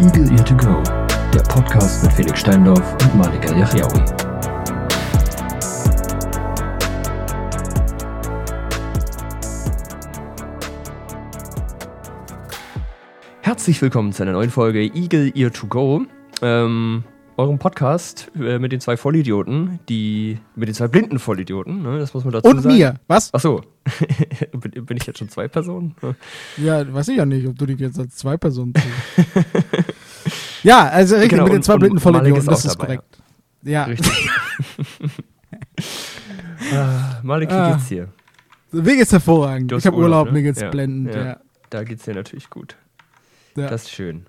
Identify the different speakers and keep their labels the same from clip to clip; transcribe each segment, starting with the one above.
Speaker 1: Eagle Ear to Go, der Podcast mit Felix Steindorf und Malika Yachiaoui. Herzlich willkommen zu einer neuen Folge Eagle Ear to Go. Ähm, eurem Podcast äh, mit den zwei Vollidioten, die mit den zwei blinden Vollidioten, ne, das muss man dazu
Speaker 2: Und
Speaker 1: sagen.
Speaker 2: mir. Was?
Speaker 1: Ach so. bin, bin ich jetzt schon zwei Personen?
Speaker 2: Ja, weiß ich ja nicht, ob du dich jetzt als zwei Personen zählst. ja, also richtig,
Speaker 1: Genau,
Speaker 2: mit den
Speaker 1: und-
Speaker 2: zwei
Speaker 1: und
Speaker 2: blinden Vollidioten,
Speaker 1: ist
Speaker 2: das ist
Speaker 1: dabei,
Speaker 2: korrekt. Ja,
Speaker 1: Richtig. ah, Malik, wie
Speaker 2: Ah.
Speaker 1: geht's dir?
Speaker 2: mir geht's hervorragend. Ich habe Urlaub,
Speaker 1: ne?
Speaker 2: mir geht's
Speaker 1: Ja,
Speaker 2: blendend.
Speaker 1: ja.
Speaker 2: Ja.
Speaker 1: Da geht's dir natürlich gut.
Speaker 2: Ja.
Speaker 1: Das ist schön.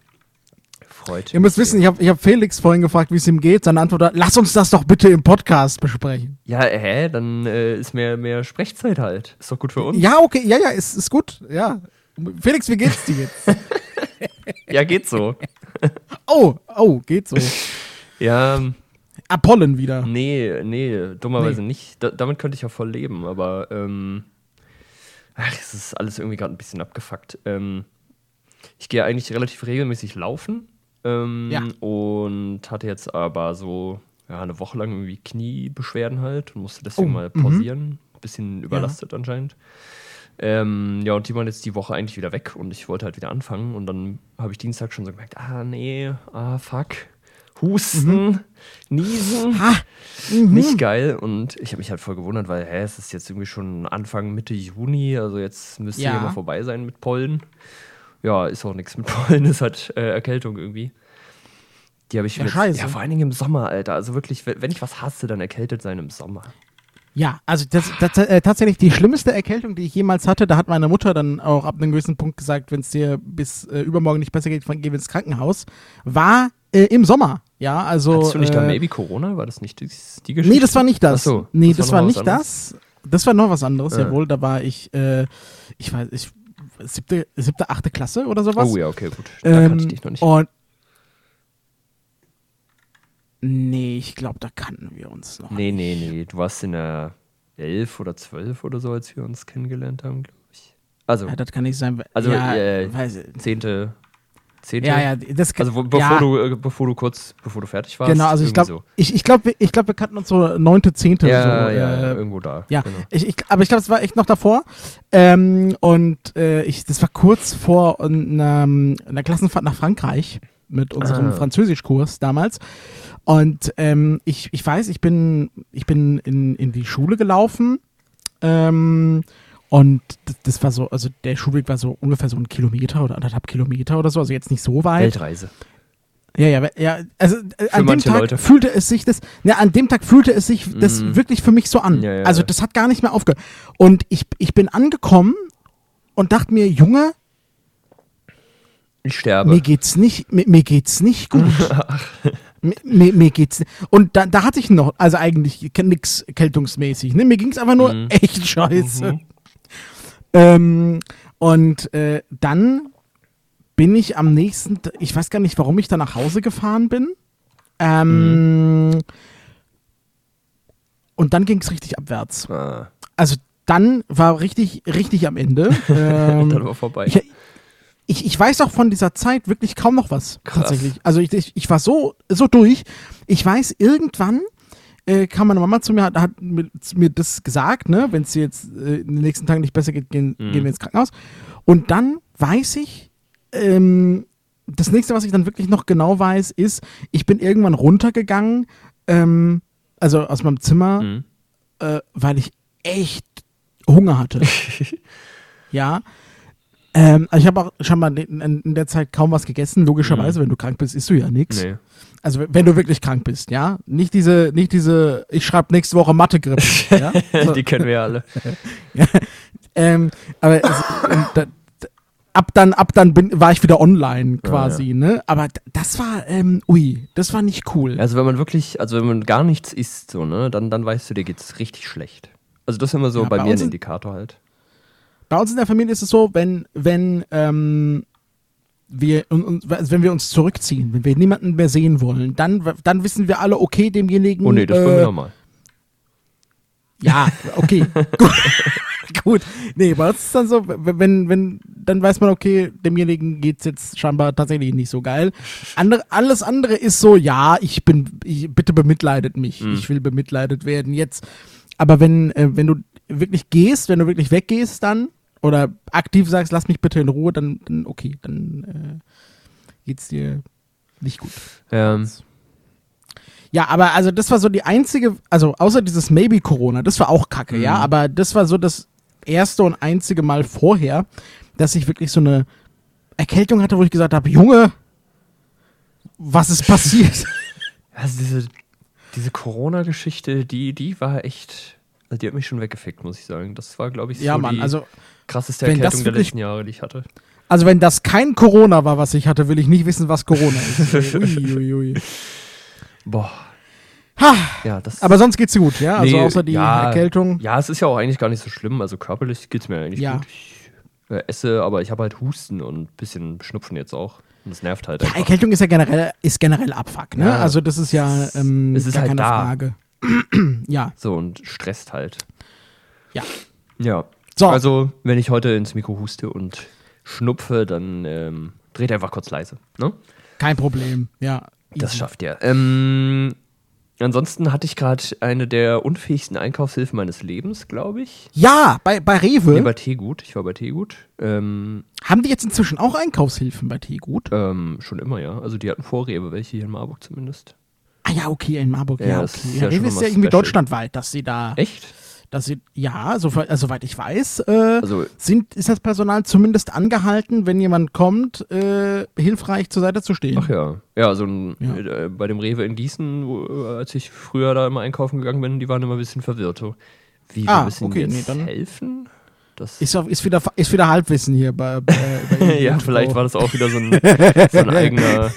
Speaker 1: Freut
Speaker 2: Ihr müsst wissen, ich habe ich hab Felix vorhin gefragt, wie es ihm geht. Seine Antwort war, lass uns das doch bitte im Podcast besprechen.
Speaker 1: Ja, hä? Dann äh, ist mehr, mehr Sprechzeit halt. Ist doch gut für uns.
Speaker 2: Ja, okay, ja, ja, ist, ist gut. Ja. Felix, wie geht's dir jetzt?
Speaker 1: Ja, geht so.
Speaker 2: Oh, oh, geht so.
Speaker 1: Ja, ähm,
Speaker 2: Apollen wieder.
Speaker 1: nee, nee, dummerweise nicht. Da, damit könnte ich ja voll leben, aber ähm, ach, es ist alles irgendwie gerade ein bisschen abgefuckt. Ähm, ich gehe eigentlich relativ regelmäßig laufen ähm,
Speaker 2: Ja.
Speaker 1: und hatte jetzt aber so ja, eine Woche lang irgendwie Kniebeschwerden halt und musste deswegen
Speaker 2: Oh,
Speaker 1: mal
Speaker 2: mhm.
Speaker 1: pausieren. Bisschen überlastet anscheinend. Ähm, ja, und die waren jetzt die Woche eigentlich wieder weg und ich wollte halt wieder anfangen. Und dann habe ich Dienstag schon so gemerkt, ah nee, ah fuck, Husten, Niesen,
Speaker 2: Ha, mhm.
Speaker 1: nicht geil. Und ich habe mich halt voll gewundert, weil, hä, es ist jetzt irgendwie schon Anfang, Mitte Juni, also jetzt müsste
Speaker 2: Ja.
Speaker 1: ja mal vorbei sein mit Pollen. Ja, ist auch nichts mit Pollen, ist halt äh, Erkältung irgendwie. Die habe ich
Speaker 2: Ja, scheiße.
Speaker 1: ja, vor allen Dingen im Sommer, Alter. Also wirklich, wenn ich was hasse, dann erkältet sein im Sommer.
Speaker 2: Ja, also das, das äh, tatsächlich die schlimmste Erkältung, die ich jemals hatte, da hat meine Mutter dann auch ab einem gewissen Punkt gesagt, wenn es dir bis äh, übermorgen nicht besser geht, geh wir ins Krankenhaus, war äh, im Sommer. Ja, also.
Speaker 1: Hattest du nicht da
Speaker 2: äh,
Speaker 1: Maybe Corona? War das nicht die, die Geschichte?
Speaker 2: Nee, das war nicht das.
Speaker 1: Ach so,
Speaker 2: nee, das, war,
Speaker 1: noch was
Speaker 2: nicht
Speaker 1: anderes?
Speaker 2: das. Das war noch was anderes,
Speaker 1: Ja.
Speaker 2: jawohl. Da war ich, äh, ich weiß, ich, siebte, siebte, achte Klasse oder sowas.
Speaker 1: Oh ja, okay, gut. Da kannte ich
Speaker 2: Ähm,
Speaker 1: dich noch nicht.
Speaker 2: Und Nee, ich glaube, da kannten wir uns noch.
Speaker 1: Nee, nee, nee. Du warst in der 11 oder 12 oder so, als wir uns kennengelernt haben, glaube ich. Also,
Speaker 2: Ja, das kann nicht sein.
Speaker 1: Also,
Speaker 2: ja,
Speaker 1: äh,
Speaker 2: weiß,
Speaker 1: 10. 10.
Speaker 2: ja, ja, das
Speaker 1: Also, wo, bevor,
Speaker 2: ja,
Speaker 1: du, äh, bevor du kurz, bevor du fertig warst.
Speaker 2: Genau, also ich glaube, ich, ich glaube, ich glaube, wir kannten uns so neunte, zehnte.
Speaker 1: So. Ja,
Speaker 2: so,
Speaker 1: ja,
Speaker 2: äh,
Speaker 1: irgendwo da.
Speaker 2: Ja,
Speaker 1: Genau.
Speaker 2: ich, ich, aber ich glaube, es war echt noch davor. Ähm, und äh, ich, das war kurz vor einer, einer Klassenfahrt nach Frankreich mit unserem
Speaker 1: Ah.
Speaker 2: Französischkurs damals. Und ähm, ich, ich weiß, ich bin, ich bin in, in die Schule gelaufen. Ähm, und das, das war so, also der Schulweg war so ungefähr so ein Kilometer oder anderthalb Kilometer oder so, also jetzt nicht so weit.
Speaker 1: Weltreise.
Speaker 2: Ja, ja, ja, also äh, an dem Tag
Speaker 1: Leute.
Speaker 2: fühlte es sich das, ja, an dem Tag fühlte es sich das
Speaker 1: Mhm.
Speaker 2: wirklich für mich so an.
Speaker 1: Ja, ja,
Speaker 2: also das hat gar nicht mehr aufgehört. Und ich, ich bin angekommen und dachte mir, Junge,
Speaker 1: Ich sterbe.
Speaker 2: mir geht's nicht, mir, mir geht's nicht gut. mir, mir, mir geht's und da, da hatte ich noch, also eigentlich nix kältungsmäßig, ne? Mir ging's einfach nur
Speaker 1: Mhm.
Speaker 2: echt scheiße.
Speaker 1: Mhm.
Speaker 2: Ähm, und äh, dann bin ich am nächsten, ich weiß gar nicht, warum ich da nach Hause gefahren bin. Ähm, Und dann ging es richtig abwärts.
Speaker 1: Ah,
Speaker 2: Also dann war richtig, richtig am Ende. Ähm,
Speaker 1: dann war vorbei.
Speaker 2: ich, ich, ich weiß auch von dieser Zeit wirklich kaum noch was,
Speaker 1: Krass.
Speaker 2: tatsächlich. Also ich, ich, ich war so, so durch. Ich weiß, irgendwann äh, kam meine Mama zu mir, hat, hat mir, mir das gesagt, ne, wenn es jetzt äh, in den nächsten Tagen nicht besser geht, gehen,
Speaker 1: Mhm.
Speaker 2: gehen wir ins Krankenhaus. Und dann weiß ich, ähm, das nächste, was ich dann wirklich noch genau weiß, ist, ich bin irgendwann runtergegangen, ähm, also aus meinem Zimmer,
Speaker 1: Mhm.
Speaker 2: äh, weil ich echt Hunger hatte. ja. Ähm, also ich habe auch schon mal in, in der Zeit kaum was gegessen. Logischerweise, wenn du krank bist, isst du ja nichts.
Speaker 1: Nee.
Speaker 2: Also wenn du wirklich krank bist, ja. Nicht diese, nicht diese, ich schreibe nächste Woche Mathe-Grippe. ja? So,
Speaker 1: Die kennen wir ja alle.
Speaker 2: ähm, aber also, da, ab dann, ab dann bin, war ich wieder online quasi, ne? Aber das war, ähm, ui, das war nicht cool.
Speaker 1: Also wenn man wirklich, also wenn man gar nichts isst, so, ne, dann, dann weißt du, dir geht's richtig schlecht. Also das ist immer so
Speaker 2: Ja,
Speaker 1: bei,
Speaker 2: bei
Speaker 1: mir ein Indikator halt.
Speaker 2: Bei uns in der Familie ist es so, wenn, wenn, ähm, wir, und, und, also wenn wir uns zurückziehen, wenn wir niemanden mehr sehen wollen, dann, dann wissen wir alle, okay, demjenigen.
Speaker 1: Oh nee, das ist bei mir
Speaker 2: äh,
Speaker 1: normal.
Speaker 2: Ja, okay. Gut. Gut. Nee, bei uns ist dann so, wenn, wenn dann weiß man, okay, demjenigen geht's jetzt scheinbar tatsächlich nicht so geil. Andere, alles andere ist so, ja, ich bin, ich, bitte bemitleidet mich.
Speaker 1: Mhm.
Speaker 2: Ich will bemitleidet werden jetzt. Aber wenn, äh, wenn du wirklich gehst, wenn du wirklich weggehst dann oder aktiv sagst, lass mich bitte in Ruhe, dann, dann okay, dann äh, geht's dir nicht gut.
Speaker 1: Ähm,
Speaker 2: Ja, aber also das war so die einzige, also außer dieses Maybe Corona, das war auch kacke, ja,
Speaker 1: Mhm.
Speaker 2: aber das war so das erste und einzige Mal vorher, dass ich wirklich so eine Erkältung hatte, wo ich gesagt habe, Junge, was ist passiert?
Speaker 1: also diese, diese Corona-Geschichte, die, die war echt, die hat mich schon weggefickt, muss ich sagen. Das war, glaube ich, so
Speaker 2: ja, Mann,
Speaker 1: die
Speaker 2: also,
Speaker 1: krasseste Erkältung der letzten Jahre, die ich hatte.
Speaker 2: also wenn das kein Corona war, was ich hatte, will ich nicht wissen, was Corona ist. Ui, ui, ui.
Speaker 1: Boah.
Speaker 2: Ha,
Speaker 1: Ja, das
Speaker 2: aber sonst geht's dir gut, ja? Also
Speaker 1: Nee,
Speaker 2: außer die
Speaker 1: ja,
Speaker 2: Erkältung.
Speaker 1: Ja, es ist ja auch eigentlich gar nicht so schlimm. Also körperlich geht es mir eigentlich
Speaker 2: Ja.
Speaker 1: gut. Ich äh, esse, aber ich habe halt Husten und ein bisschen Schnupfen jetzt auch. Und das nervt halt
Speaker 2: Ja,
Speaker 1: einfach.
Speaker 2: Erkältung ist ja generell, ist generell Abfuck, ne? Also das ist ja ähm,
Speaker 1: Es ist halt
Speaker 2: keine
Speaker 1: da.
Speaker 2: Frage. ja,
Speaker 1: So und stresst halt.
Speaker 2: ja.
Speaker 1: Ja.
Speaker 2: So.
Speaker 1: Also, wenn ich heute ins Mikro huste und schnupfe, dann ähm, dreht einfach kurz leise. Ne?
Speaker 2: Kein Problem, ja.
Speaker 1: Das
Speaker 2: easy.
Speaker 1: schafft ihr. Ähm, ansonsten hatte ich gerade eine der unfähigsten Einkaufshilfen meines Lebens, glaube ich.
Speaker 2: Ja, bei, bei Rewe
Speaker 1: Nee, bei Teegut. Ich war bei Teegut. Ähm,
Speaker 2: haben die jetzt inzwischen auch Einkaufshilfen bei Teegut.
Speaker 1: ähm, schon immer, ja. Also die hatten vor Rewe, welche hier in Marburg zumindest.
Speaker 2: Ah ja, okay, in Marburg, ja,
Speaker 1: Ja, das
Speaker 2: okay.
Speaker 1: ist
Speaker 2: Ja,
Speaker 1: ja
Speaker 2: ist ja irgendwie
Speaker 1: special.
Speaker 2: deutschlandweit, dass sie da,
Speaker 1: Echt?
Speaker 2: dass sie, ja, so, also, soweit ich weiß, äh,
Speaker 1: Also,
Speaker 2: sind, ist das Personal zumindest angehalten, wenn jemand kommt, äh, hilfreich zur Seite zu stehen.
Speaker 1: ach ja. Ja, so ein,
Speaker 2: Ja.
Speaker 1: Äh, bei dem Rewe in Gießen, wo, äh, als ich früher da immer einkaufen gegangen bin, die waren immer ein bisschen verwirrt. So, Wie, wir
Speaker 2: Ah,
Speaker 1: müssen
Speaker 2: okay,
Speaker 1: jetzt
Speaker 2: nee,
Speaker 1: helfen? Das
Speaker 2: Ist, ist, wieder, ist wieder Halbwissen hier bei, bei, bei
Speaker 1: ja, vielleicht war das auch wieder so ein, so ein eigener,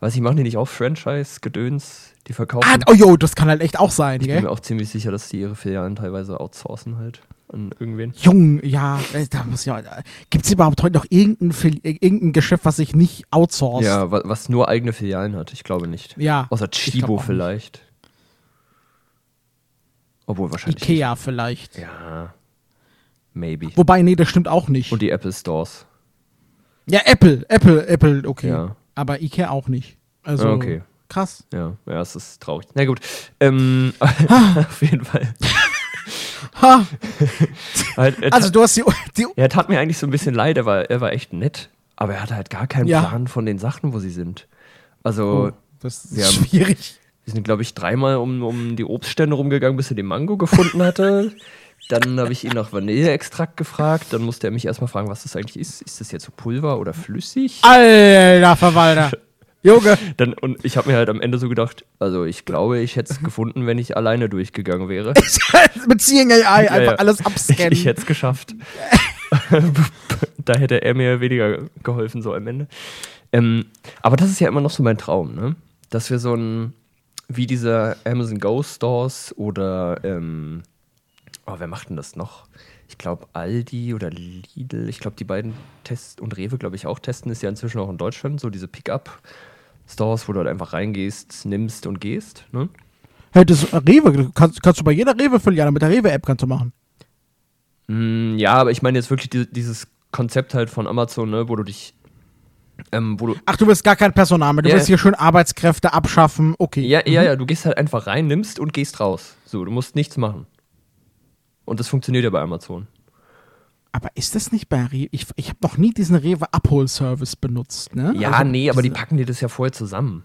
Speaker 1: weiß ich, machen die nicht auch Franchise-Gedöns, die verkaufen?
Speaker 2: Ah, oh jo, das kann halt echt auch sein,
Speaker 1: ich bin
Speaker 2: gell?
Speaker 1: mir auch ziemlich sicher, dass die ihre Filialen teilweise outsourcen halt an irgendwen.
Speaker 2: Jung, ja, äh, da muss ja. Gibt es überhaupt heute noch irgendein, äh, irgendein Geschäft, was sich nicht outsourced?
Speaker 1: Ja, wa- was nur eigene Filialen hat, ich glaube nicht.
Speaker 2: Ja,
Speaker 1: Außer Chibo vielleicht. Obwohl wahrscheinlich.
Speaker 2: Ikea vielleicht.
Speaker 1: Nicht. Ja. Maybe.
Speaker 2: Wobei, nee, das stimmt auch nicht.
Speaker 1: Und die Apple Stores.
Speaker 2: ja, Apple, Apple, Apple, okay.
Speaker 1: Ja.
Speaker 2: Aber Ikea auch nicht. Also,
Speaker 1: Ah, okay.
Speaker 2: krass.
Speaker 1: Ja, ja, es ist traurig. Na gut. Ähm, auf jeden Fall.
Speaker 2: Ha,
Speaker 1: Halt,
Speaker 2: also, du hast die. die
Speaker 1: er tat mir eigentlich so ein bisschen leid, er war, er war echt nett. Aber er hatte halt gar keinen
Speaker 2: Ja.
Speaker 1: Plan von den Sachen, wo sie sind. Also,
Speaker 2: oh, das ist
Speaker 1: haben-
Speaker 2: schwierig.
Speaker 1: wir sind, glaube ich, dreimal um, um die Obststände rumgegangen, bis er den Mango gefunden hatte. Dann habe ich ihn nach Vanilleextrakt gefragt. Dann musste er mich erstmal fragen, was das eigentlich ist. Ist das jetzt so Pulver oder flüssig?
Speaker 2: Alter Verwalter. Junge.
Speaker 1: Dann, und ich habe mir halt am Ende so gedacht, also ich glaube, ich hätte es gefunden, wenn ich alleine durchgegangen wäre.
Speaker 2: Mit Seeing AI einfach
Speaker 1: ja.
Speaker 2: alles
Speaker 1: Ich,
Speaker 2: abscannen.
Speaker 1: ich hätte es geschafft. da hätte er mir weniger geholfen, so am Ende. Ähm, aber das ist ja immer noch so mein Traum, ne? Dass wir so ein, wie diese Amazon Go Stores oder, ähm, oh, wer macht denn das noch? Ich glaube, Aldi oder Lidl, ich glaube, die beiden Test und Rewe, glaube ich, auch testen, ist ja inzwischen auch in Deutschland, so diese Pickup-Stores, wo du halt einfach reingehst, nimmst und gehst, ne?
Speaker 2: Hey, das Rewe, kannst, kannst du bei jeder Rewe-Filiale mit der Rewe-App kannst du machen.
Speaker 1: Mm, ja, aber ich meine jetzt wirklich die, dieses Konzept halt von Amazon, ne, wo du dich, ähm, wo du,
Speaker 2: Ach, du willst gar kein Personal mehr. Du
Speaker 1: Ja.
Speaker 2: willst hier schön Arbeitskräfte abschaffen. Okay.
Speaker 1: ja, ja, ja, du gehst halt einfach rein, nimmst und gehst raus. So, du musst nichts machen. Und das funktioniert ja bei Amazon.
Speaker 2: Aber ist das nicht bei Rewe? Ich, ich habe noch nie diesen Rewe-Abholservice benutzt, ne?
Speaker 1: Ja,
Speaker 2: Also
Speaker 1: nee, aber die packen dir das ja vorher zusammen.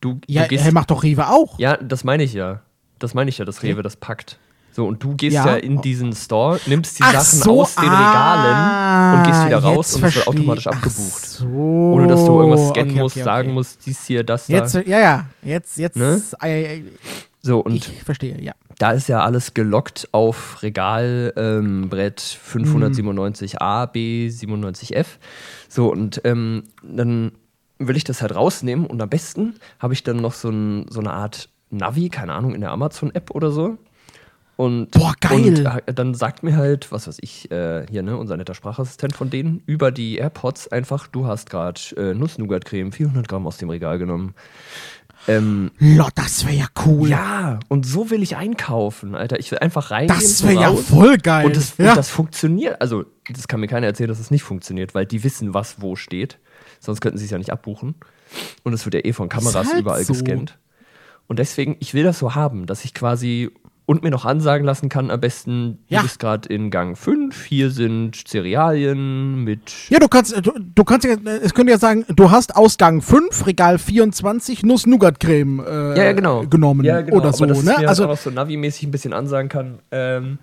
Speaker 1: Du,
Speaker 2: Ja,
Speaker 1: du gehst,
Speaker 2: hey, macht doch Rewe auch.
Speaker 1: ja, das meine ich ja. Das meine ich ja, dass Rewe das packt. So, und du gehst ja,
Speaker 2: Ja.
Speaker 1: in diesen Store, nimmst die
Speaker 2: Ach
Speaker 1: Sachen
Speaker 2: so,
Speaker 1: aus den
Speaker 2: ah,
Speaker 1: Regalen und gehst wieder raus und es wird automatisch
Speaker 2: Ach
Speaker 1: abgebucht.
Speaker 2: So.
Speaker 1: Ohne dass du irgendwas scannen
Speaker 2: Okay,
Speaker 1: musst,
Speaker 2: okay,
Speaker 1: sagen musst, dies hier, das da.
Speaker 2: Jetzt, ja, ja, jetzt, jetzt,
Speaker 1: Ne?
Speaker 2: äh,
Speaker 1: so, und
Speaker 2: ich verstehe, ja.
Speaker 1: da ist ja alles gelockt auf Regal ähm, Brett 597a, B, 97f. So, und ähm, dann will ich das halt rausnehmen und am besten habe ich dann noch so, ein, so eine Art Navi, keine Ahnung, in der Amazon-App oder so. Und,
Speaker 2: Boah, geil.
Speaker 1: Und äh, dann sagt mir halt, was weiß ich, äh, hier, ne, unser netter Sprachassistent von denen, über die AirPods einfach, du hast gerade äh, Nuss-Nougat-Creme, 400 Gramm aus dem Regal genommen. Ähm,
Speaker 2: Lord, das wäre ja cool.
Speaker 1: ja, und so will ich einkaufen, Alter. Ich will einfach reingehen.
Speaker 2: das wäre ja voll geil.
Speaker 1: Und das,
Speaker 2: ja.
Speaker 1: und das funktioniert. Also, das kann mir keiner erzählen, dass es nicht funktioniert, weil die wissen, was wo steht. Sonst könnten sie es ja nicht abbuchen. Und es wird ja eh von Kameras
Speaker 2: halt
Speaker 1: überall
Speaker 2: so.
Speaker 1: gescannt. Und deswegen, ich will das so haben, dass ich quasi und mir noch ansagen lassen kann, am besten,
Speaker 2: Ja.
Speaker 1: du bist gerade in Gang 5, hier sind Cerealien mit
Speaker 2: Ja, du kannst, du, du kannst ja, es könnte ja sagen, du hast Ausgang 5, Regal 24, Nuss-Nougat-Creme äh,
Speaker 1: Ja, ja, genau.
Speaker 2: genommen
Speaker 1: ja, genau.
Speaker 2: oder so,
Speaker 1: Aber dass
Speaker 2: ne?
Speaker 1: Mir
Speaker 2: Also,
Speaker 1: also auch so Navi-mäßig ein bisschen ansagen kann, ähm,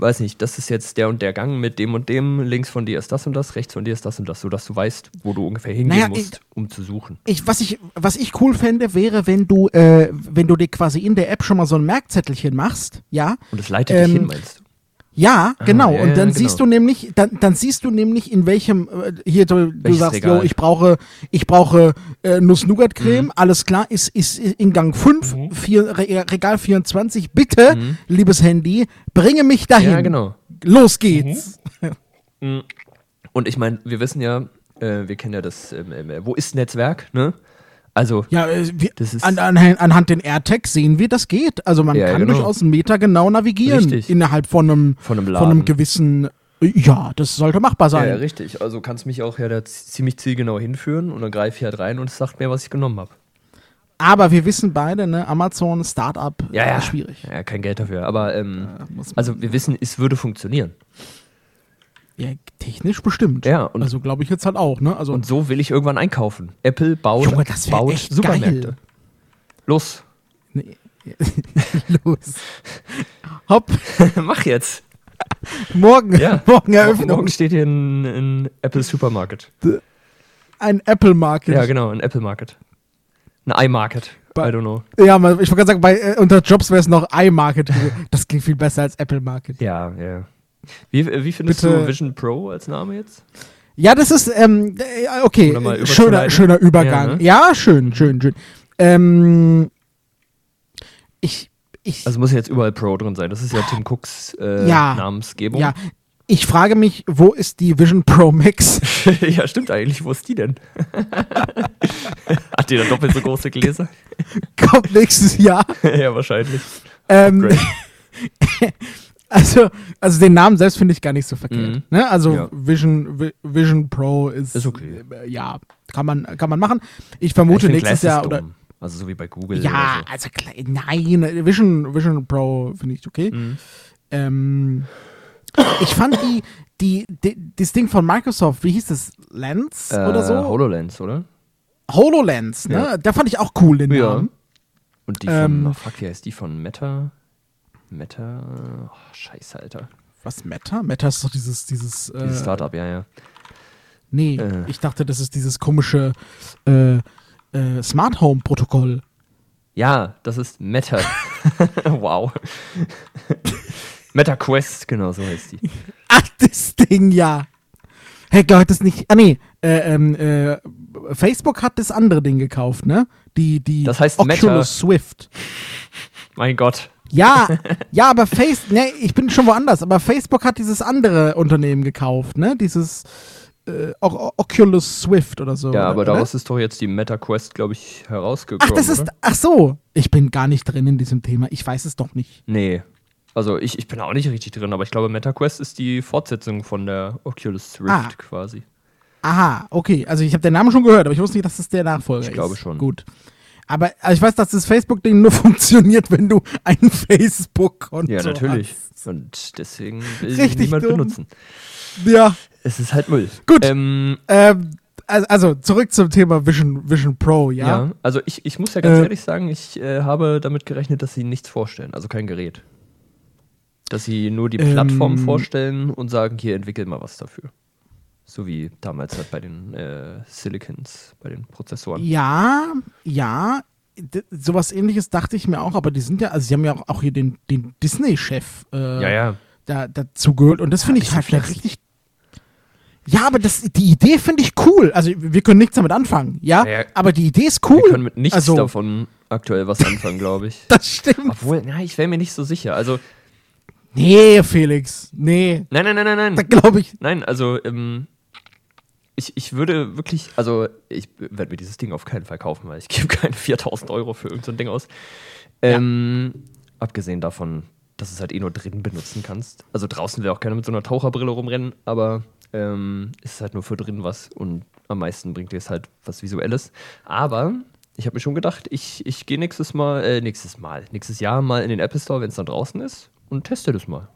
Speaker 1: weiß nicht, das ist jetzt der und der Gang mit dem und dem, links von dir ist das und das, rechts von dir ist das und das, sodass du weißt, wo du ungefähr hingehen
Speaker 2: Naja,
Speaker 1: musst, um zu suchen.
Speaker 2: ich, was, ich, was ich cool fände, wäre, wenn du, äh, wenn du dir quasi in der App schon mal so ein Merkzettelchen machst, ja?
Speaker 1: Und das leitet
Speaker 2: Ähm,
Speaker 1: dich hin, meinst du?
Speaker 2: Ja, genau.
Speaker 1: ja,
Speaker 2: und dann
Speaker 1: ja,
Speaker 2: siehst
Speaker 1: genau.
Speaker 2: du nämlich, dann, dann siehst du nämlich, in welchem, äh, hier, du, du sagst,
Speaker 1: Regal?
Speaker 2: yo, ich brauche, ich brauche äh, Nuss-Nougat-Creme,
Speaker 1: Mhm.
Speaker 2: alles klar, ist, ist in Gang 5, vier, Re Regal 24. Bitte, liebes Handy, bringe mich dahin.
Speaker 1: Mhm. Ja, genau.
Speaker 2: Los geht's.
Speaker 1: Und ich meine, wir wissen ja, äh, wir kennen ja das, ähm, äh, wo ist Netzwerk, ne? Also,
Speaker 2: Ja, äh, wir,
Speaker 1: Das ist-
Speaker 2: an, an, anhand den AirTags sehen wir, das geht. Also man
Speaker 1: Ja,
Speaker 2: kann
Speaker 1: genau.
Speaker 2: durchaus einen Meter genau navigieren
Speaker 1: Richtig.
Speaker 2: innerhalb von einem,
Speaker 1: Von einem
Speaker 2: von einem gewissen. Ja, das sollte machbar
Speaker 1: ja,
Speaker 2: sein.
Speaker 1: ja, richtig. Also kannst mich auch ja da ziemlich zielgenau hinführen und dann greife ich halt rein und es sagt mir, was ich genommen habe.
Speaker 2: Aber wir wissen beide, ne, Amazon, Startup,
Speaker 1: Ja, ja.
Speaker 2: äh, schwierig.
Speaker 1: Ja, kein Geld dafür. Aber ähm,
Speaker 2: Äh,
Speaker 1: also wir wissen, es würde funktionieren.
Speaker 2: Ja, technisch bestimmt.
Speaker 1: Ja, und-
Speaker 2: also glaube ich jetzt halt auch, ne? Also
Speaker 1: Und so will ich irgendwann einkaufen. Apple baut,
Speaker 2: Junge, das
Speaker 1: baut
Speaker 2: echt
Speaker 1: Supermärkte.
Speaker 2: geil.
Speaker 1: Los,
Speaker 2: nee. los. Hopp,
Speaker 1: mach jetzt.
Speaker 2: morgen,
Speaker 1: Ja.
Speaker 2: morgen Eröffnung.
Speaker 1: Morgen steht hier ein, ein Apple Supermarket.
Speaker 2: Ein Apple Market.
Speaker 1: Ja, genau, ein Apple Market. Ein iMarket. I don't know.
Speaker 2: Ja, ich wollte gerade sagen, bei, äh, unter Jobs wäre es noch iMarket. Das klingt viel besser als Apple Market.
Speaker 1: Ja, ja. Wie, wie findest
Speaker 2: Bitte.
Speaker 1: du Vision Pro als Name jetzt?
Speaker 2: Ja, das ist, ähm, äh, okay, äh, schöner, schöner Übergang.
Speaker 1: Ja, ne?
Speaker 2: Ja, schön, schön, schön. Ähm, ich, ich,
Speaker 1: Also muss jetzt überall Pro drin sein. Das ist ja Tim Cooks äh,
Speaker 2: Ja.
Speaker 1: Namensgebung.
Speaker 2: ja, ich frage mich, wo ist die Vision Pro Max?
Speaker 1: ja, stimmt eigentlich. Wo ist die denn? Hat die dann doppelt so große Gläser?
Speaker 2: Kommt nächstes Jahr.
Speaker 1: ja, wahrscheinlich.
Speaker 2: Ähm. Also, also den Namen selbst finde ich gar nicht so verkehrt.
Speaker 1: Mhm.
Speaker 2: Ne? Also
Speaker 1: Ja.
Speaker 2: Vision, Vi- Vision Pro ist,
Speaker 1: Ist okay.
Speaker 2: äh, ja, kann man, kann man machen. Ich vermute
Speaker 1: Ich
Speaker 2: nächstes Jahr
Speaker 1: ist
Speaker 2: oder
Speaker 1: dumm. Also so wie bei Google.
Speaker 2: ja,
Speaker 1: Oder so.
Speaker 2: also nein, Vision, Vision Pro finde ich okay.
Speaker 1: Mhm.
Speaker 2: Ähm, ich fand die, die, die, das Ding von Microsoft, wie hieß das? Lens oder
Speaker 1: Äh,
Speaker 2: so?
Speaker 1: HoloLens, oder?
Speaker 2: HoloLens, ne?
Speaker 1: Ja.
Speaker 2: Da fand ich auch cool den
Speaker 1: Ja.
Speaker 2: Namen.
Speaker 1: Und die von,
Speaker 2: Ähm,
Speaker 1: oh, fuck, wie heißt die von Meta? Meta, oh, scheiße, Alter.
Speaker 2: Was, Meta? Meta ist doch dieses, dieses, äh,
Speaker 1: Dieses Startup, ja, ja.
Speaker 2: nee,
Speaker 1: äh.
Speaker 2: ich dachte, das ist dieses komische, äh, äh, Smart Home Protokoll.
Speaker 1: Ja, das ist Meta. wow. Meta Quest, genau so heißt die.
Speaker 2: Ach, das Ding, ja. Hey, gehört das nicht, ah nee, äh, ähm, äh, Facebook hat das andere Ding gekauft, ne? Die, die
Speaker 1: Das heißt
Speaker 2: Oculus
Speaker 1: Meta.
Speaker 2: Swift.
Speaker 1: Mein Gott.
Speaker 2: Ja, ja, aber Face, ne, ich bin schon woanders, aber Facebook hat dieses andere Unternehmen gekauft, ne? Dieses äh, O- Oculus Swift oder so.
Speaker 1: Ja, aber
Speaker 2: oder?
Speaker 1: daraus ist doch jetzt die Meta Quest, glaube ich, herausgekommen.
Speaker 2: Ach, das ist,
Speaker 1: Oder?
Speaker 2: ach so, ich bin gar nicht drin in diesem Thema. Ich weiß es doch nicht.
Speaker 1: Nee. Also ich, ich bin auch nicht richtig drin, aber ich glaube, Meta Quest ist die Fortsetzung von der Oculus Rift
Speaker 2: Ah.
Speaker 1: quasi.
Speaker 2: Aha, okay. Also ich habe den Namen schon gehört, aber ich wusste nicht, dass das der Nachfolger ist.
Speaker 1: Ich glaube schon.
Speaker 2: Gut. Aber also ich weiß, dass das Facebook-Ding nur funktioniert, wenn du ein Facebook-Konto
Speaker 1: Ja, natürlich.
Speaker 2: hast.
Speaker 1: Und deswegen will
Speaker 2: Richtig
Speaker 1: niemand
Speaker 2: dumm.
Speaker 1: benutzen.
Speaker 2: Ja,
Speaker 1: Es ist halt Müll.
Speaker 2: Gut.
Speaker 1: Ähm,
Speaker 2: ähm, also, zurück zum Thema Vision, Vision Pro, ja?
Speaker 1: ja. also ich, ich muss ja ganz
Speaker 2: Äh.
Speaker 1: ehrlich sagen, ich äh, habe damit gerechnet, dass sie nichts vorstellen, also kein Gerät. Dass sie nur die
Speaker 2: Ähm.
Speaker 1: Plattform vorstellen und sagen, hier entwickelt mal was dafür. So wie damals halt bei den äh, Silicons, bei den Prozessoren.
Speaker 2: Ja, ja. Sowas ähnliches dachte ich mir auch, aber die sind ja, also sie haben ja auch, auch hier den, den Disney-Chef äh,
Speaker 1: Ja, ja.
Speaker 2: da, dazu gehört und das finde ich
Speaker 1: bisschen
Speaker 2: halt richtig. Ja, aber das, die Idee finde ich cool. Also wir können nichts damit anfangen, ja?
Speaker 1: Ja.
Speaker 2: Aber die Idee ist cool.
Speaker 1: Wir können mit nichts
Speaker 2: also,
Speaker 1: davon aktuell was anfangen, glaube ich.
Speaker 2: Das stimmt.
Speaker 1: Obwohl, na, ich wäre mir nicht so sicher. Also,
Speaker 2: Nee, Felix. Nee,
Speaker 1: nein, nein, nein, nein,
Speaker 2: da
Speaker 1: nein.
Speaker 2: glaube ich.
Speaker 1: Nein, also, ähm, ich, ich würde wirklich, also, ich werde mir dieses Ding auf keinen Fall kaufen, weil ich gebe keine 4000 Euro für irgendein so Ding aus. Ähm, Abgesehen davon, dass du es halt eh nur drin benutzen kannst. Also draußen will auch keiner mit so einer Taucherbrille rumrennen, aber ähm, ist halt nur für drin was und am meisten bringt dir es halt was Visuelles. Aber ich habe mir schon gedacht, ich, ich gehe nächstes Mal, äh, nächstes Mal, nächstes Jahr mal in den Apple Store, wenn es dann draußen ist und teste das mal.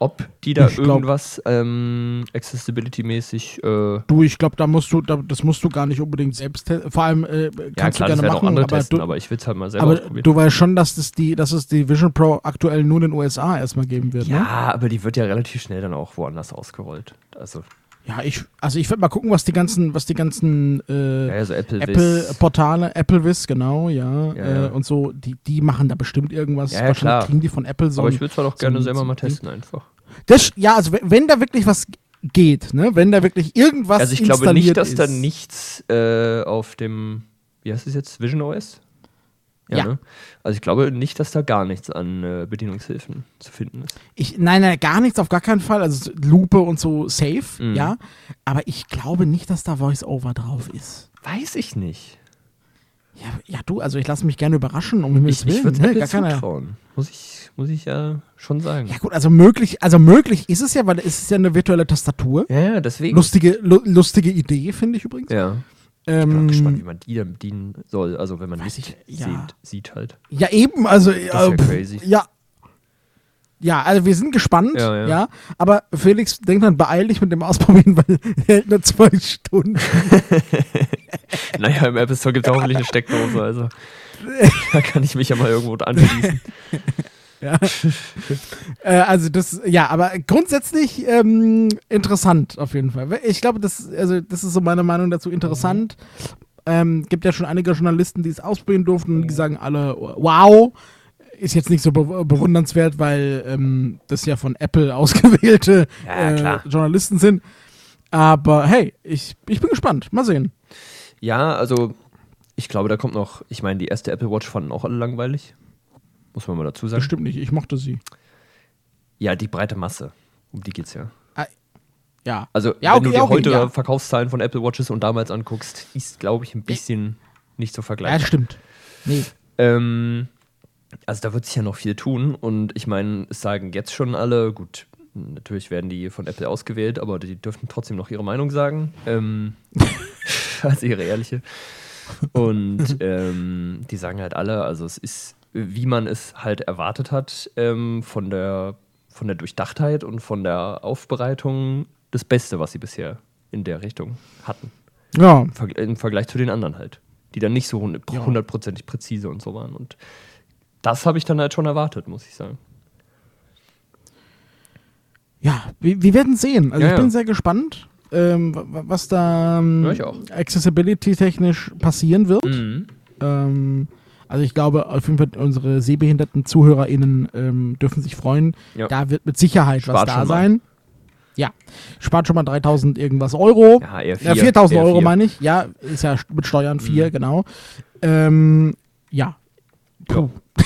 Speaker 1: Ob die da
Speaker 2: Ich
Speaker 1: irgendwas ähm, Accessibility-mäßig äh,
Speaker 2: Du, ich glaube, da musst du, da, das musst du gar nicht unbedingt selbst testen. Vor allem äh,
Speaker 1: Ja,
Speaker 2: kannst
Speaker 1: klar,
Speaker 2: du gerne machen,
Speaker 1: andere
Speaker 2: aber,
Speaker 1: testen,
Speaker 2: du,
Speaker 1: aber ich will es halt mal selber
Speaker 2: aber du weißt schon, dass es die, dass es die Vision Pro aktuell nur in den USA erstmal geben wird.
Speaker 1: ja,
Speaker 2: Ne?
Speaker 1: aber die wird ja relativ schnell dann auch woanders ausgerollt. Also,
Speaker 2: Ja, ich, also ich werde mal gucken, was die ganzen, was die ganzen äh,
Speaker 1: ja, also Apple,
Speaker 2: Apple-Portale, Applevis, genau, ja,
Speaker 1: Ja.
Speaker 2: Äh, und so, die, die machen da bestimmt irgendwas.
Speaker 1: Ja, ja,
Speaker 2: Wahrscheinlich
Speaker 1: klar.
Speaker 2: kriegen die von Apple so.
Speaker 1: aber ich würde es halt auch
Speaker 2: so
Speaker 1: gerne selber
Speaker 2: so ein
Speaker 1: mal testen einfach.
Speaker 2: das, ja, also wenn, da wirklich was geht, ne, wenn da wirklich irgendwas
Speaker 1: also ich glaube nicht, dass
Speaker 2: ist,
Speaker 1: da nichts äh, auf dem, wie heißt es jetzt, Vision OS?
Speaker 2: Ja.
Speaker 1: Ne? Also ich glaube nicht, dass da gar nichts an äh, Bedienungshilfen zu finden ist.
Speaker 2: Ich, nein, nein, gar nichts, auf gar keinen Fall. Also Lupe und so safe,
Speaker 1: Mhm.
Speaker 2: ja. Aber ich glaube nicht, dass da Voice-Over drauf ist.
Speaker 1: Weiß ich nicht.
Speaker 2: Ja, ja, du, also ich lasse mich gerne überraschen, um Himmels
Speaker 1: Ich, ich
Speaker 2: Willen.
Speaker 1: würde
Speaker 2: ne, gar
Speaker 1: zutrauen. Muss ich, muss ich ja schon sagen.
Speaker 2: Ja gut, also möglich, also möglich ist es ja, weil es ist ja eine virtuelle Tastatur.
Speaker 1: Ja, ja, deswegen.
Speaker 2: Lustige, lu lustige Idee, finde ich übrigens.
Speaker 1: Ja. Ich bin auch
Speaker 2: Ähm,
Speaker 1: gespannt, wie man die dann bedienen soll. Also wenn man
Speaker 2: Weiß
Speaker 1: nicht
Speaker 2: ich, ja.
Speaker 1: sieht, sieht halt.
Speaker 2: Ja, eben, also
Speaker 1: ist
Speaker 2: ja,
Speaker 1: ja
Speaker 2: pff,
Speaker 1: crazy.
Speaker 2: ja. Ja, also wir sind gespannt, ja,
Speaker 1: Ja, ja.
Speaker 2: aber Felix, denk dann beeil dich mit dem Ausprobieren, weil er hält nur zwei Stunden.
Speaker 1: Naja, im Apple Store gibt es hoffentlich eine Steckdose, also da kann ich mich ja mal irgendwo anschließen.
Speaker 2: Ja. äh, also das, ja, aber grundsätzlich ähm, interessant auf jeden Fall. Ich glaube, das, also das ist so meine Meinung dazu interessant. Ähm, gibt ja schon einige Journalisten, die es ausprobieren durften und die sagen alle, wow, ist jetzt nicht so be bewundernswert, weil ähm, das ja von Apple ausgewählte äh. Journalisten sind. Aber hey, ich, ich bin gespannt. Mal sehen.
Speaker 1: Ja, also ich glaube, da kommt noch, ich meine, die erste Apple Watch fanden auch alle langweilig. Muss man mal dazu sagen.
Speaker 2: Bestimmt nicht. Ich mochte sie.
Speaker 1: Ja, die breite Masse. Um die geht's ja.
Speaker 2: Ja.
Speaker 1: Also,
Speaker 2: Ja,
Speaker 1: wenn du
Speaker 2: okay,
Speaker 1: dir
Speaker 2: okay,
Speaker 1: heute
Speaker 2: ja.
Speaker 1: Verkaufszahlen von Apple Watches und damals anguckst, ist, glaube ich, ein bisschen nicht so
Speaker 2: Ja,
Speaker 1: vergleichbar.
Speaker 2: stimmt. Nee.
Speaker 1: Ähm, also da wird sich ja noch viel tun und ich meine, es sagen jetzt schon alle, gut, natürlich werden die von Apple ausgewählt, aber die dürften trotzdem noch ihre Meinung sagen. Ähm, also ihre ehrliche. Und ähm, die sagen halt alle, also es ist, wie man es halt erwartet hat, ähm, von, der, von der Durchdachtheit und von der Aufbereitung das Beste, was sie bisher in der Richtung hatten.
Speaker 2: Ja.
Speaker 1: Im Verg- Im Vergleich zu den anderen halt. Die dann nicht so hund-
Speaker 2: Ja.
Speaker 1: hundertprozentig präzise und so waren. Und das habe ich dann halt schon erwartet, muss ich sagen.
Speaker 2: Ja, wir, wir werden sehen. Also
Speaker 1: Ja,
Speaker 2: ich bin
Speaker 1: ja.
Speaker 2: sehr gespannt, ähm, wa- wa- was da ähm, accessibility-technisch passieren wird.
Speaker 1: Mhm.
Speaker 2: Ähm, also ich glaube, auf jeden Fall unsere sehbehinderten ZuhörerInnen ähm, dürfen sich freuen.
Speaker 1: Ja.
Speaker 2: Da wird mit Sicherheit
Speaker 1: Spart
Speaker 2: was da
Speaker 1: mal.
Speaker 2: sein. Ja, spart schon mal 3000 irgendwas Euro.
Speaker 1: Ja, eher
Speaker 2: Ja,
Speaker 1: vier,
Speaker 2: 4000
Speaker 1: eher
Speaker 2: Euro meine ich. Ja, ist ja mit Steuern 4,
Speaker 1: Mhm.
Speaker 2: genau. Ähm, ja. Puh.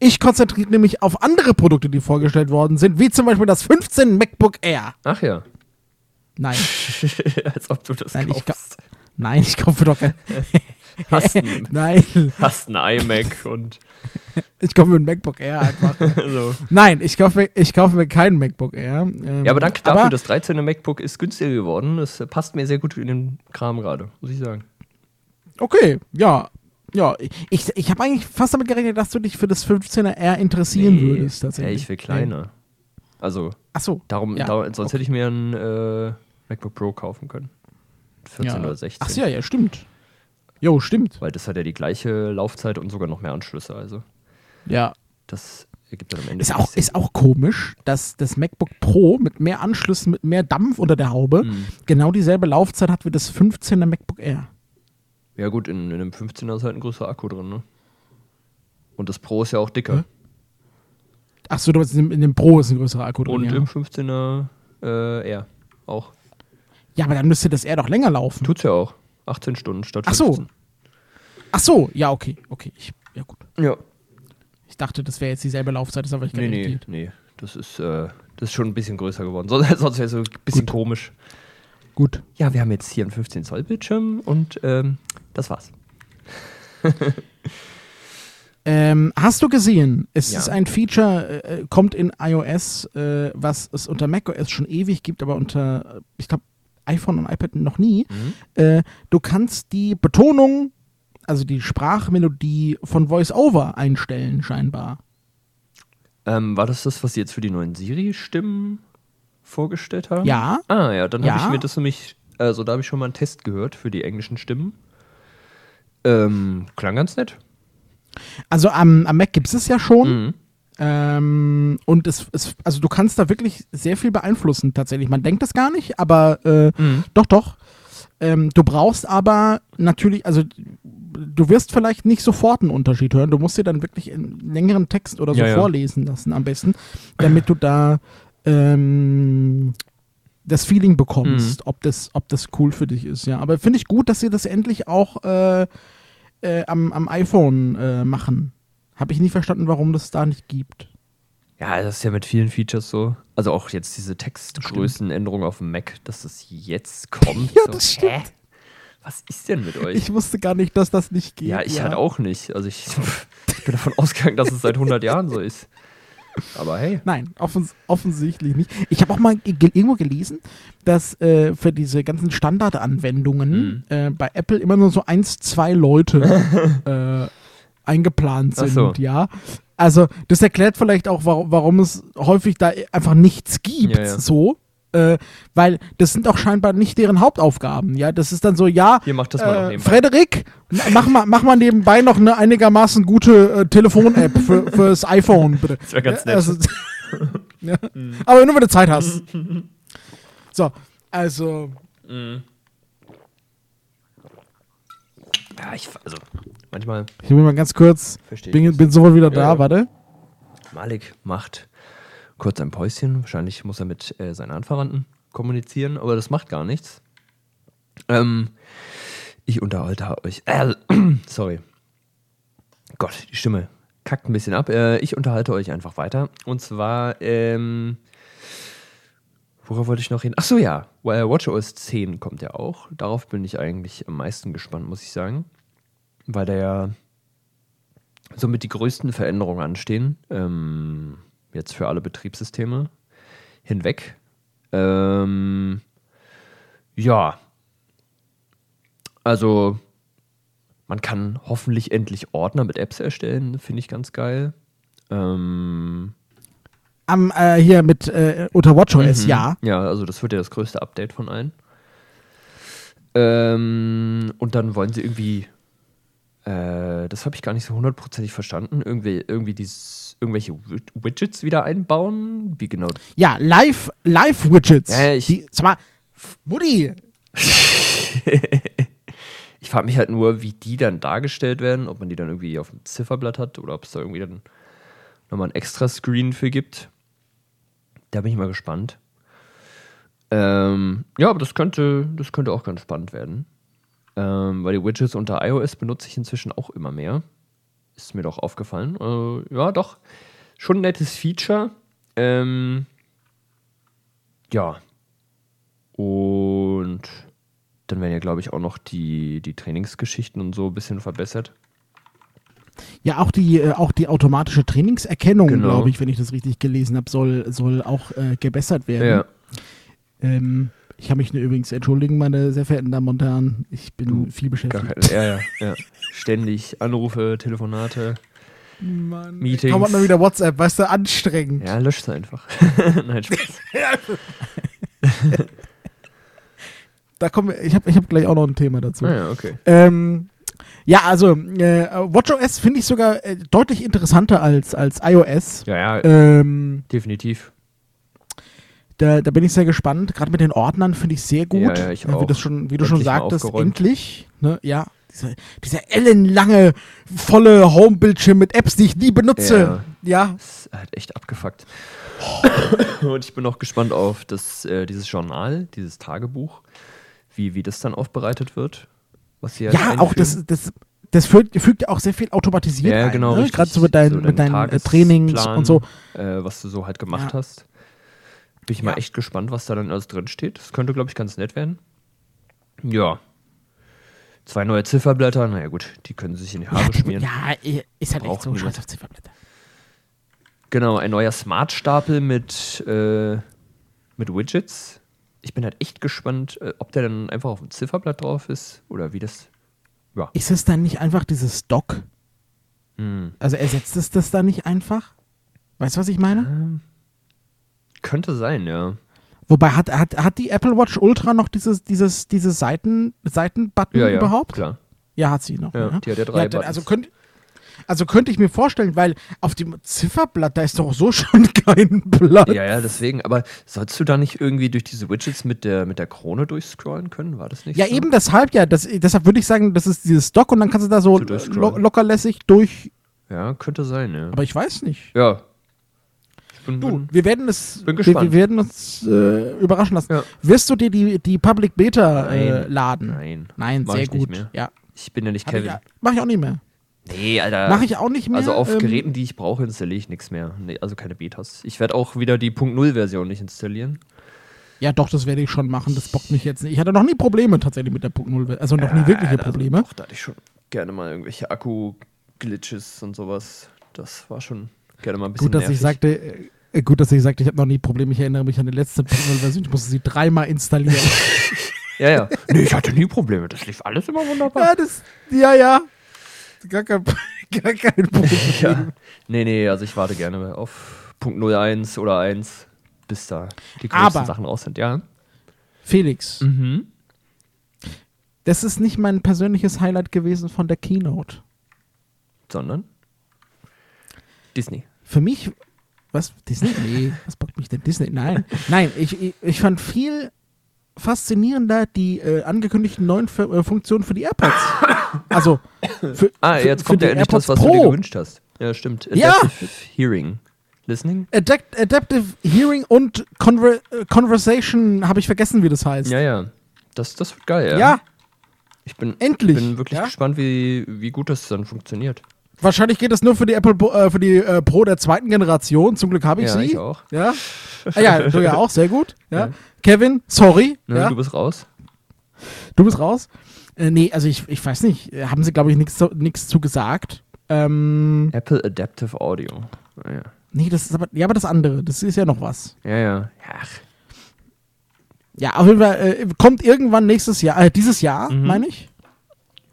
Speaker 2: Ich konzentriere mich auf andere Produkte, die vorgestellt worden sind, wie zum Beispiel das 15 MacBook Air.
Speaker 1: Ach ja.
Speaker 2: Nein,
Speaker 1: Als ob du das
Speaker 2: Nein, ich
Speaker 1: kaufst.
Speaker 2: nein, ich kaufe doch kein.
Speaker 1: Hast ein,
Speaker 2: Nein,
Speaker 1: hast ein iMac und
Speaker 2: ich kaufe mir ein MacBook Air einfach.
Speaker 1: so.
Speaker 2: Nein, ich kaufe mir, ich kaufe mir kein MacBook Air. Ähm,
Speaker 1: Ja, aber danke dafür,
Speaker 2: aber,
Speaker 1: das 13er MacBook ist günstiger geworden. Das passt mir sehr gut in den Kram gerade, muss ich sagen.
Speaker 2: Okay, ja. Ja, ich, ich habe eigentlich fast damit gerechnet, dass du dich für das 15er R interessieren würdest.
Speaker 1: ja,
Speaker 2: Tatsächlich.
Speaker 1: ich will kleiner. Also,
Speaker 2: Ach so.
Speaker 1: darum,
Speaker 2: Ja,
Speaker 1: darum sonst hätte ich mir ein äh, MacBook Pro kaufen können. 14
Speaker 2: ja.
Speaker 1: oder 16.
Speaker 2: Ach ja, ja, stimmt. Jo, stimmt.
Speaker 1: Weil das hat ja die gleiche Laufzeit und sogar noch mehr Anschlüsse. Also,
Speaker 2: Ja.
Speaker 1: das ergibt dann am Ende
Speaker 2: Ist auch,
Speaker 1: Sinn.
Speaker 2: ist auch komisch, dass das MacBook Pro mit mehr Anschlüssen, mit mehr Dampf unter der Haube
Speaker 1: Mhm.
Speaker 2: genau dieselbe Laufzeit hat wie das 15er MacBook Air.
Speaker 1: Ja, gut, in, in einem 15er ist halt ein größerer Akku drin, ne? Und das Pro ist ja auch dicker.
Speaker 2: Hä? Ach so, du meinst, in dem, Pro ist ein größerer Akku drin.
Speaker 1: Und
Speaker 2: ja.
Speaker 1: im 15er äh, R auch.
Speaker 2: ja, aber dann müsste das Air doch länger laufen.
Speaker 1: Tut's ja auch. 18 Stunden statt
Speaker 2: Ach so.
Speaker 1: 15.
Speaker 2: Ach so, ja, okay. Okay, ich, ja gut.
Speaker 1: Ja.
Speaker 2: Ich dachte, das wäre jetzt dieselbe Laufzeit, das habe ich gar
Speaker 1: Nee,
Speaker 2: nicht
Speaker 1: nee,
Speaker 2: irritiert.
Speaker 1: nee. Das ist, äh, das ist schon ein bisschen größer geworden. Sonst, sonst wäre es so ein bisschen komisch.
Speaker 2: Gut.
Speaker 1: Ja, wir haben jetzt hier einen 15 Zoll Bildschirm und ähm, das war's.
Speaker 2: Ähm, hast du gesehen, es
Speaker 1: Ja.
Speaker 2: ist ein Feature, äh, kommt in iOS, äh, was es unter macOS schon ewig gibt, aber unter, äh, ich glaube, iPhone und iPad noch nie.
Speaker 1: Mhm.
Speaker 2: Äh, du kannst die Betonung, also die Sprachmelodie von VoiceOver einstellen, scheinbar.
Speaker 1: Ähm, war das das, was sie jetzt für die neuen Siri-Stimmen vorgestellt haben?
Speaker 2: Ja.
Speaker 1: Ah, ja, dann habe
Speaker 2: Ja.
Speaker 1: ich mir das nämlich, also da habe ich schon mal einen Test gehört für die englischen Stimmen. Ähm, klang ganz nett.
Speaker 2: Also am, am Mac gibt es es ja schon.
Speaker 1: Mhm.
Speaker 2: Ähm, und es, es, also du kannst da wirklich sehr viel beeinflussen tatsächlich. Man denkt das gar nicht, aber äh,
Speaker 1: Mhm.
Speaker 2: doch, doch. Ähm, du brauchst aber natürlich, also du wirst vielleicht nicht sofort einen Unterschied hören. Du musst dir dann wirklich einen längeren Text oder so
Speaker 1: Ja, ja.
Speaker 2: vorlesen lassen am besten, damit du da ähm, das Feeling bekommst,
Speaker 1: Mhm.
Speaker 2: ob, das, ob das cool für dich ist. Ja, aber finde ich gut, dass sie das endlich auch äh, äh, am, am iPhone äh, machen. Habe ich nie verstanden, warum das da nicht gibt.
Speaker 1: Ja, das ist ja mit vielen Features so. Also auch jetzt diese Textgrößenänderung auf dem Mac, dass das jetzt kommt.
Speaker 2: Ja,
Speaker 1: so.
Speaker 2: das stimmt.
Speaker 1: Hä? Was ist denn mit euch?
Speaker 2: Ich wusste gar nicht, dass das nicht geht.
Speaker 1: ja, ich halt auch nicht. Also ich, ich bin davon ausgegangen, dass es seit 100 Jahren so ist. Aber hey.
Speaker 2: Nein, offens offensichtlich nicht. Ich habe auch mal ge irgendwo gelesen, dass äh, für diese ganzen Standardanwendungen
Speaker 1: Mhm.
Speaker 2: äh, bei Apple immer nur so eins, zwei Leute äh, eingeplant sind,
Speaker 1: so.
Speaker 2: ja. Also, das erklärt vielleicht auch, warum, warum es häufig da einfach nichts gibt,
Speaker 1: Ja, ja.
Speaker 2: so. Äh, weil das sind auch scheinbar nicht deren Hauptaufgaben, ja. Das ist dann so, ja,
Speaker 1: Hier macht das mal
Speaker 2: äh. Frederik, mach mal, mach mal nebenbei noch eine einigermaßen gute äh, Telefon-App für, fürs iPhone, bitte.
Speaker 1: Das wäre ganz
Speaker 2: Ja,
Speaker 1: nett.
Speaker 2: Also, ja. Aber nur, wenn du Zeit hast. So, also,
Speaker 1: Mhm. Ja, ich, also manchmal
Speaker 2: ich will mal ganz kurz,
Speaker 1: verstehe ich
Speaker 2: bin, bin sofort wieder da,
Speaker 1: Ja.
Speaker 2: warte.
Speaker 1: Malik macht kurz ein Päuschen. Wahrscheinlich muss er mit äh, seinen Anverwandten kommunizieren, aber das macht gar nichts. Ähm, ich unterhalte euch. Äh, sorry. Gott, die Stimme kackt ein bisschen ab. Äh, ich unterhalte euch einfach weiter. Und zwar, ähm, worauf wollte ich noch reden? Ach so, ja. Äh, WatchOS 10 kommt ja auch. Darauf bin ich eigentlich am meisten gespannt, muss ich sagen. Weil der ja somit die größten Veränderungen anstehen. Ähm, jetzt für alle Betriebssysteme hinweg. Ähm, ja. Also, man kann hoffentlich endlich Ordner mit Apps erstellen, finde ich ganz geil. Ähm,
Speaker 2: Am, äh, hier mit, äh, unter WatchOS,
Speaker 1: Mhm.
Speaker 2: ja.
Speaker 1: Ja, also das wird ja das größte Update von allen. Ähm, und dann wollen sie irgendwie, äh, das habe ich gar nicht so hundertprozentig verstanden, irgendwie, irgendwie dieses, irgendwelche Wid- Widgets wieder einbauen. Wie genau?
Speaker 2: Ja, Live, Live-Widgets.
Speaker 1: Ja, ich-
Speaker 2: Die, sag mal, Mutti,
Speaker 1: Ich frage mich halt nur, wie die dann dargestellt werden, ob man die dann irgendwie auf dem Zifferblatt hat oder ob es da irgendwie dann nochmal ein extra Screen für gibt. Da bin ich mal gespannt. Ähm, ja, aber das könnte, das könnte auch ganz spannend werden. Ähm, weil die Widgets unter iOS benutze ich inzwischen auch immer mehr. Ist mir doch aufgefallen. Äh, ja, doch. Schon ein nettes Feature. Ähm, ja. Und dann werden ja, glaube ich, auch noch die, die Trainingsgeschichten und so ein bisschen verbessert.
Speaker 2: Ja, auch die, äh, auch die automatische Trainingserkennung,
Speaker 1: Genau.
Speaker 2: glaube ich, wenn ich das richtig gelesen habe, soll, soll auch äh, gebessert werden.
Speaker 1: Ja.
Speaker 2: Ähm, ich kann mich nur übrigens entschuldigen, meine sehr verehrten Damen und Herren. Ich bin viel
Speaker 1: Gar
Speaker 2: beschäftigt.
Speaker 1: keine, ja, ja, ja. Ständig Anrufe, Telefonate.
Speaker 2: Mann,
Speaker 1: Meetings.
Speaker 2: Komm mal wieder WhatsApp, weißt du, anstrengend.
Speaker 1: Ja, löscht einfach. Nein, Spaß.
Speaker 2: Da kommen wir, ich habe ich hab gleich auch noch ein Thema dazu.
Speaker 1: Ah, ja, okay.
Speaker 2: Ähm, ja, also äh, WatchOS finde ich sogar äh, deutlich interessanter als, als iOS.
Speaker 1: Ja, ja,
Speaker 2: Ähm,
Speaker 1: definitiv.
Speaker 2: Da, da bin ich sehr gespannt. Gerade mit den Ordnern finde ich sehr gut.
Speaker 1: Ja, ja, ich
Speaker 2: Äh, Wie, das schon, wie du schon sagtest, endlich. Ne? Ja, dieser, dieser ellenlange, volle Home-Bildschirm mit Apps, die ich nie benutze. Ja.
Speaker 1: Das ist halt echt abgefuckt. Und ich bin auch gespannt auf das, äh, dieses Journal, dieses Tagebuch, wie, wie das dann aufbereitet wird. Was sie
Speaker 2: Ja,
Speaker 1: jetzt
Speaker 2: auch das, das, das fügt, fügt ja auch sehr viel automatisiert
Speaker 1: Ja,
Speaker 2: ein.
Speaker 1: genau,
Speaker 2: Ne?
Speaker 1: richtig.
Speaker 2: Gerade so mit, dein,
Speaker 1: So
Speaker 2: mit
Speaker 1: dein
Speaker 2: deinen äh, Trainings und so.
Speaker 1: Äh, was du so halt gemacht
Speaker 2: Ja.
Speaker 1: hast. Bin ich mal
Speaker 2: Ja.
Speaker 1: echt gespannt, was da dann alles drin steht. Das könnte, glaube ich, ganz nett werden. Ja. Zwei neue Zifferblätter, naja gut, die können sich in die Haare
Speaker 2: Ja,
Speaker 1: schmieren.
Speaker 2: ja, eh, ist halt echt
Speaker 1: Braucht
Speaker 2: so
Speaker 1: niemand.
Speaker 2: scheiß auf Zifferblätter.
Speaker 1: Genau, ein neuer Smart-Stapel mit, äh, mit Widgets. Ich bin halt echt gespannt, äh, ob der dann einfach auf dem Zifferblatt drauf ist oder wie das. Ja.
Speaker 2: Ist es dann nicht einfach dieses Dock?
Speaker 1: Hm.
Speaker 2: Also ersetzt es das dann nicht einfach? Weißt du, was ich meine?
Speaker 1: Ähm, könnte sein, ja.
Speaker 2: Wobei, hat, hat, hat die Apple Watch Ultra noch dieses, dieses, diese Seiten, Seitenbutton
Speaker 1: Ja, ja.
Speaker 2: überhaupt?
Speaker 1: Klar.
Speaker 2: Ja, hat sie noch.
Speaker 1: Ja,
Speaker 2: ne?
Speaker 1: die hat ja drei
Speaker 2: dann, also, könnt, also könnte ich mir vorstellen, weil auf dem Zifferblatt, da ist doch so schon kein Blatt.
Speaker 1: Ja, ja, deswegen. Aber sollst du da nicht irgendwie durch diese Widgets mit der, mit der Krone durchscrollen können? War das nicht
Speaker 2: Ja,
Speaker 1: so?
Speaker 2: eben deshalb ja. Das, deshalb würde ich sagen, das ist dieses Dock und dann kannst du da so lo lockerlässig durch.
Speaker 1: Ja, könnte sein, ja.
Speaker 2: Aber ich weiß nicht.
Speaker 1: ja. Ich bin,
Speaker 2: Du,
Speaker 1: bin,
Speaker 2: wir werden es,
Speaker 1: Bin
Speaker 2: wir,
Speaker 1: gespannt.
Speaker 2: wir werden uns äh, überraschen lassen.
Speaker 1: Ja.
Speaker 2: Wirst du dir die, die Public Beta äh, laden?
Speaker 1: Nein.
Speaker 2: Nein,
Speaker 1: Mach
Speaker 2: sehr
Speaker 1: ich
Speaker 2: gut. Ja,
Speaker 1: ich bin ja nicht
Speaker 2: ich,
Speaker 1: Kevin.
Speaker 2: ja- mach ich auch nicht mehr.
Speaker 1: Nee, Alter.
Speaker 2: Mach ich auch nicht mehr.
Speaker 1: Also auf
Speaker 2: ähm,
Speaker 1: Geräten, die ich brauche, installiere ich nichts mehr. Nee, also keine Betas. Ich werde auch wieder die Punkt .0 Version nicht installieren.
Speaker 2: Ja, doch, das werde ich schon machen. Das bockt mich jetzt nicht. Ich hatte noch nie Probleme tatsächlich mit der Punkt Null. Also noch nie wirkliche Probleme.
Speaker 1: Also, doch, da hatte ich schon gerne mal irgendwelche Akku-Glitches und sowas. Das war schon gerne mal ein bisschen
Speaker 2: Gut, dass
Speaker 1: nervig.
Speaker 2: ich sagte, gut, dass ich sagte, ich habe noch nie Probleme. Ich erinnere mich an die letzte Version. Ich musste sie dreimal installieren.
Speaker 1: Ja, ja. nee, ich hatte nie Probleme. Das lief alles immer wunderbar.
Speaker 2: ja, das, ja, ja. Gar kein, gar kein Problem.
Speaker 1: Ja. Nee, nee, also ich warte gerne auf Punkt 01 oder 1, bis da die größten
Speaker 2: Aber-
Speaker 1: Sachen aus sind. Ja.
Speaker 2: Felix,
Speaker 1: Mhm.
Speaker 2: das ist nicht mein persönliches Highlight gewesen von der Keynote.
Speaker 1: Sondern Disney.
Speaker 2: Für mich, was, Disney? Nee, was bockt mich denn Disney? Nein, nein, ich, ich, ich fand viel faszinierender die äh, angekündigten neuen F äh, Funktionen für die AirPods. Also, für,
Speaker 1: Ah, jetzt
Speaker 2: für
Speaker 1: kommt ja endlich das, was du dir
Speaker 2: Pro.
Speaker 1: gewünscht hast. Ja, stimmt.
Speaker 2: Ja.
Speaker 1: Adaptive Hearing. Listening?
Speaker 2: Adapt Adaptive Hearing und Conver äh, Conversation, habe ich vergessen, wie das heißt.
Speaker 1: Ja, ja. Das, das wird geil, ja.
Speaker 2: Ja,
Speaker 1: Ich bin,
Speaker 2: endlich.
Speaker 1: bin wirklich
Speaker 2: ja?
Speaker 1: gespannt, wie, wie gut das dann funktioniert.
Speaker 2: Wahrscheinlich geht es nur für die Apple Pro- äh, für die äh, Pro der zweiten Generation. Zum Glück habe ich
Speaker 1: Ja,
Speaker 2: sie.
Speaker 1: ich auch.
Speaker 2: Ja. Ah, ja, du ja auch, sehr gut. Ja.
Speaker 1: Ja.
Speaker 2: Kevin, sorry.
Speaker 1: Ne,
Speaker 2: ja.
Speaker 1: Du bist raus.
Speaker 2: Du bist raus? Äh, nee, also ich, ich weiß nicht. Äh, Haben sie, glaube ich, nichts zu- nichts zu gesagt. Ähm,
Speaker 1: Apple Adaptive Audio. Ah, ja.
Speaker 2: nee, das ist aber, ja, aber das andere, das ist ja noch was.
Speaker 1: Ja, ja. Ach,
Speaker 2: Ja, auf jeden Fall, äh, kommt irgendwann nächstes Jahr, äh, dieses Jahr,
Speaker 1: Mhm.
Speaker 2: meine ich.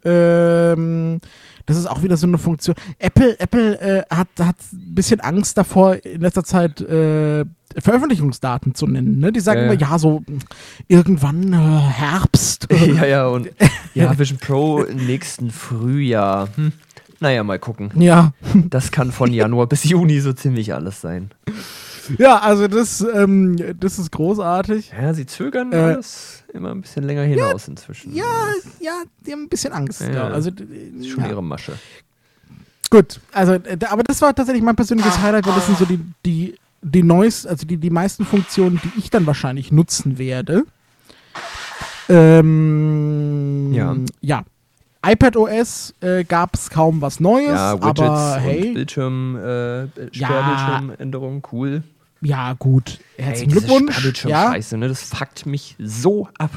Speaker 2: Ähm, das ist auch wieder so eine Funktion. Apple, Apple äh, hat, hat ein bisschen Angst davor, in letzter Zeit äh, Veröffentlichungsdaten zu nennen. Ne? Die sagen
Speaker 1: Ja,
Speaker 2: immer,
Speaker 1: ja.
Speaker 2: so irgendwann äh, Herbst.
Speaker 1: ja, ja, und ja, Vision Pro im nächsten Frühjahr. Hm. Naja, mal gucken.
Speaker 2: ja.
Speaker 1: Das kann von Januar bis Juni so ziemlich alles sein.
Speaker 2: Ja, also das, ähm, das ist großartig.
Speaker 1: Ja, sie zögern
Speaker 2: Äh,
Speaker 1: alles immer ein bisschen länger hinaus inzwischen.
Speaker 2: Ja, ja, die haben ein bisschen Angst.
Speaker 1: Ja,
Speaker 2: Ja,
Speaker 1: ja.
Speaker 2: also,
Speaker 1: Das ist schon
Speaker 2: ja.
Speaker 1: ihre Masche.
Speaker 2: Gut, also, äh, aber das war tatsächlich mein persönliches Highlight, weil das sind so die, die, die neuesten, also die, die meisten Funktionen, die ich dann wahrscheinlich nutzen werde. Ähm,
Speaker 1: Ja.
Speaker 2: Ja. iPad OS äh, gab es kaum was Neues,
Speaker 1: Ja, Widgets
Speaker 2: aber hey,
Speaker 1: Bildschirm, äh,
Speaker 2: Ja.
Speaker 1: Sperrbildschirmänderung, cool.
Speaker 2: Ja gut, herzlichen
Speaker 1: Ey, diese
Speaker 2: Glückwunsch. Ja,
Speaker 1: Sperrbildschirm-Scheiße, ne? Das fuckt mich so ab.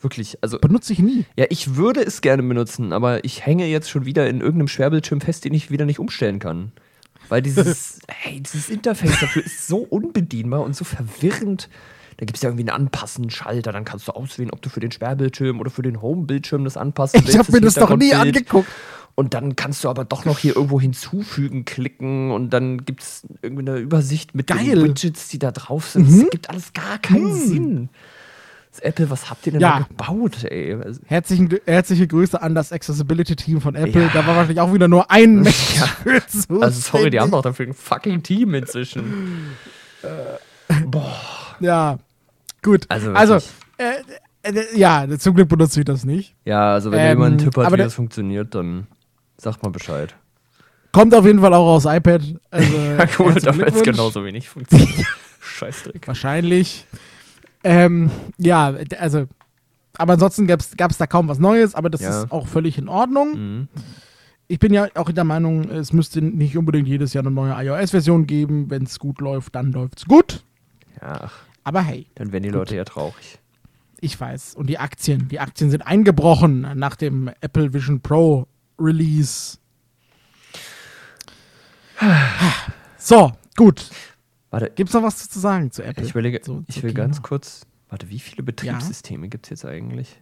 Speaker 1: Wirklich. Also,
Speaker 2: benutze ich nie.
Speaker 1: ja, ich würde es gerne benutzen, aber ich hänge jetzt schon wieder in irgendeinem Sperrbildschirm fest, den ich wieder nicht umstellen kann. Weil dieses, hey, dieses Interface dafür ist so unbedienbar und so verwirrend. Da gibt es ja irgendwie einen Anpassen-Schalter, dann kannst du auswählen, ob du für den Sperrbildschirm oder für den Home-Bildschirm das anpassen
Speaker 2: Ich habe mir das doch nie angeguckt.
Speaker 1: Und dann kannst du aber doch noch hier irgendwo hinzufügen, klicken und dann gibt es irgendwie eine Übersicht mit
Speaker 2: Geil.
Speaker 1: den Widgets, die da drauf sind.
Speaker 2: Mhm.
Speaker 1: Das gibt alles gar keinen Sinn. Das Apple, was habt ihr denn
Speaker 2: Ja.
Speaker 1: da gebaut, ey? Also,
Speaker 2: Herzlichen, herzliche Grüße an das Accessibility-Team von Apple.
Speaker 1: Ja.
Speaker 2: Da war wahrscheinlich auch wieder nur ein Mensch. für
Speaker 1: also sorry, die haben doch dafür ein fucking Team inzwischen.
Speaker 2: Ja, gut.
Speaker 1: Also
Speaker 2: Also, äh, äh, ja, zum Glück benutze ich das nicht.
Speaker 1: Ja, also wenn
Speaker 2: Ähm,
Speaker 1: jemand einen Tipp hat, wie das funktioniert, dann sagt mal Bescheid.
Speaker 2: Kommt auf jeden Fall auch aus iPad. Also,
Speaker 1: Ja, cool,
Speaker 2: herzlichen
Speaker 1: damit es genauso wenig funktioniert. Scheißdreck.
Speaker 2: Wahrscheinlich. Ähm, ja, also, aber ansonsten gab es da kaum was Neues, aber das
Speaker 1: Ja.
Speaker 2: ist auch völlig in Ordnung.
Speaker 1: Mhm.
Speaker 2: Ich bin ja auch der Meinung, es müsste nicht unbedingt jedes Jahr eine neue iOS-Version geben. Wenn es gut läuft, dann läuft es gut.
Speaker 1: Ja, ach,
Speaker 2: Aber hey,
Speaker 1: dann werden die
Speaker 2: Gut.
Speaker 1: Leute ja traurig.
Speaker 2: ich weiß. Und die Aktien, die Aktien sind eingebrochen nach dem Apple Vision Pro Release. So, gut.
Speaker 1: Warte,
Speaker 2: Gibt's noch was zu sagen zu Apple?
Speaker 1: ich überlege,
Speaker 2: So,
Speaker 1: ich will ganz kurz. Warte, wie viele Betriebssysteme gibt es jetzt eigentlich?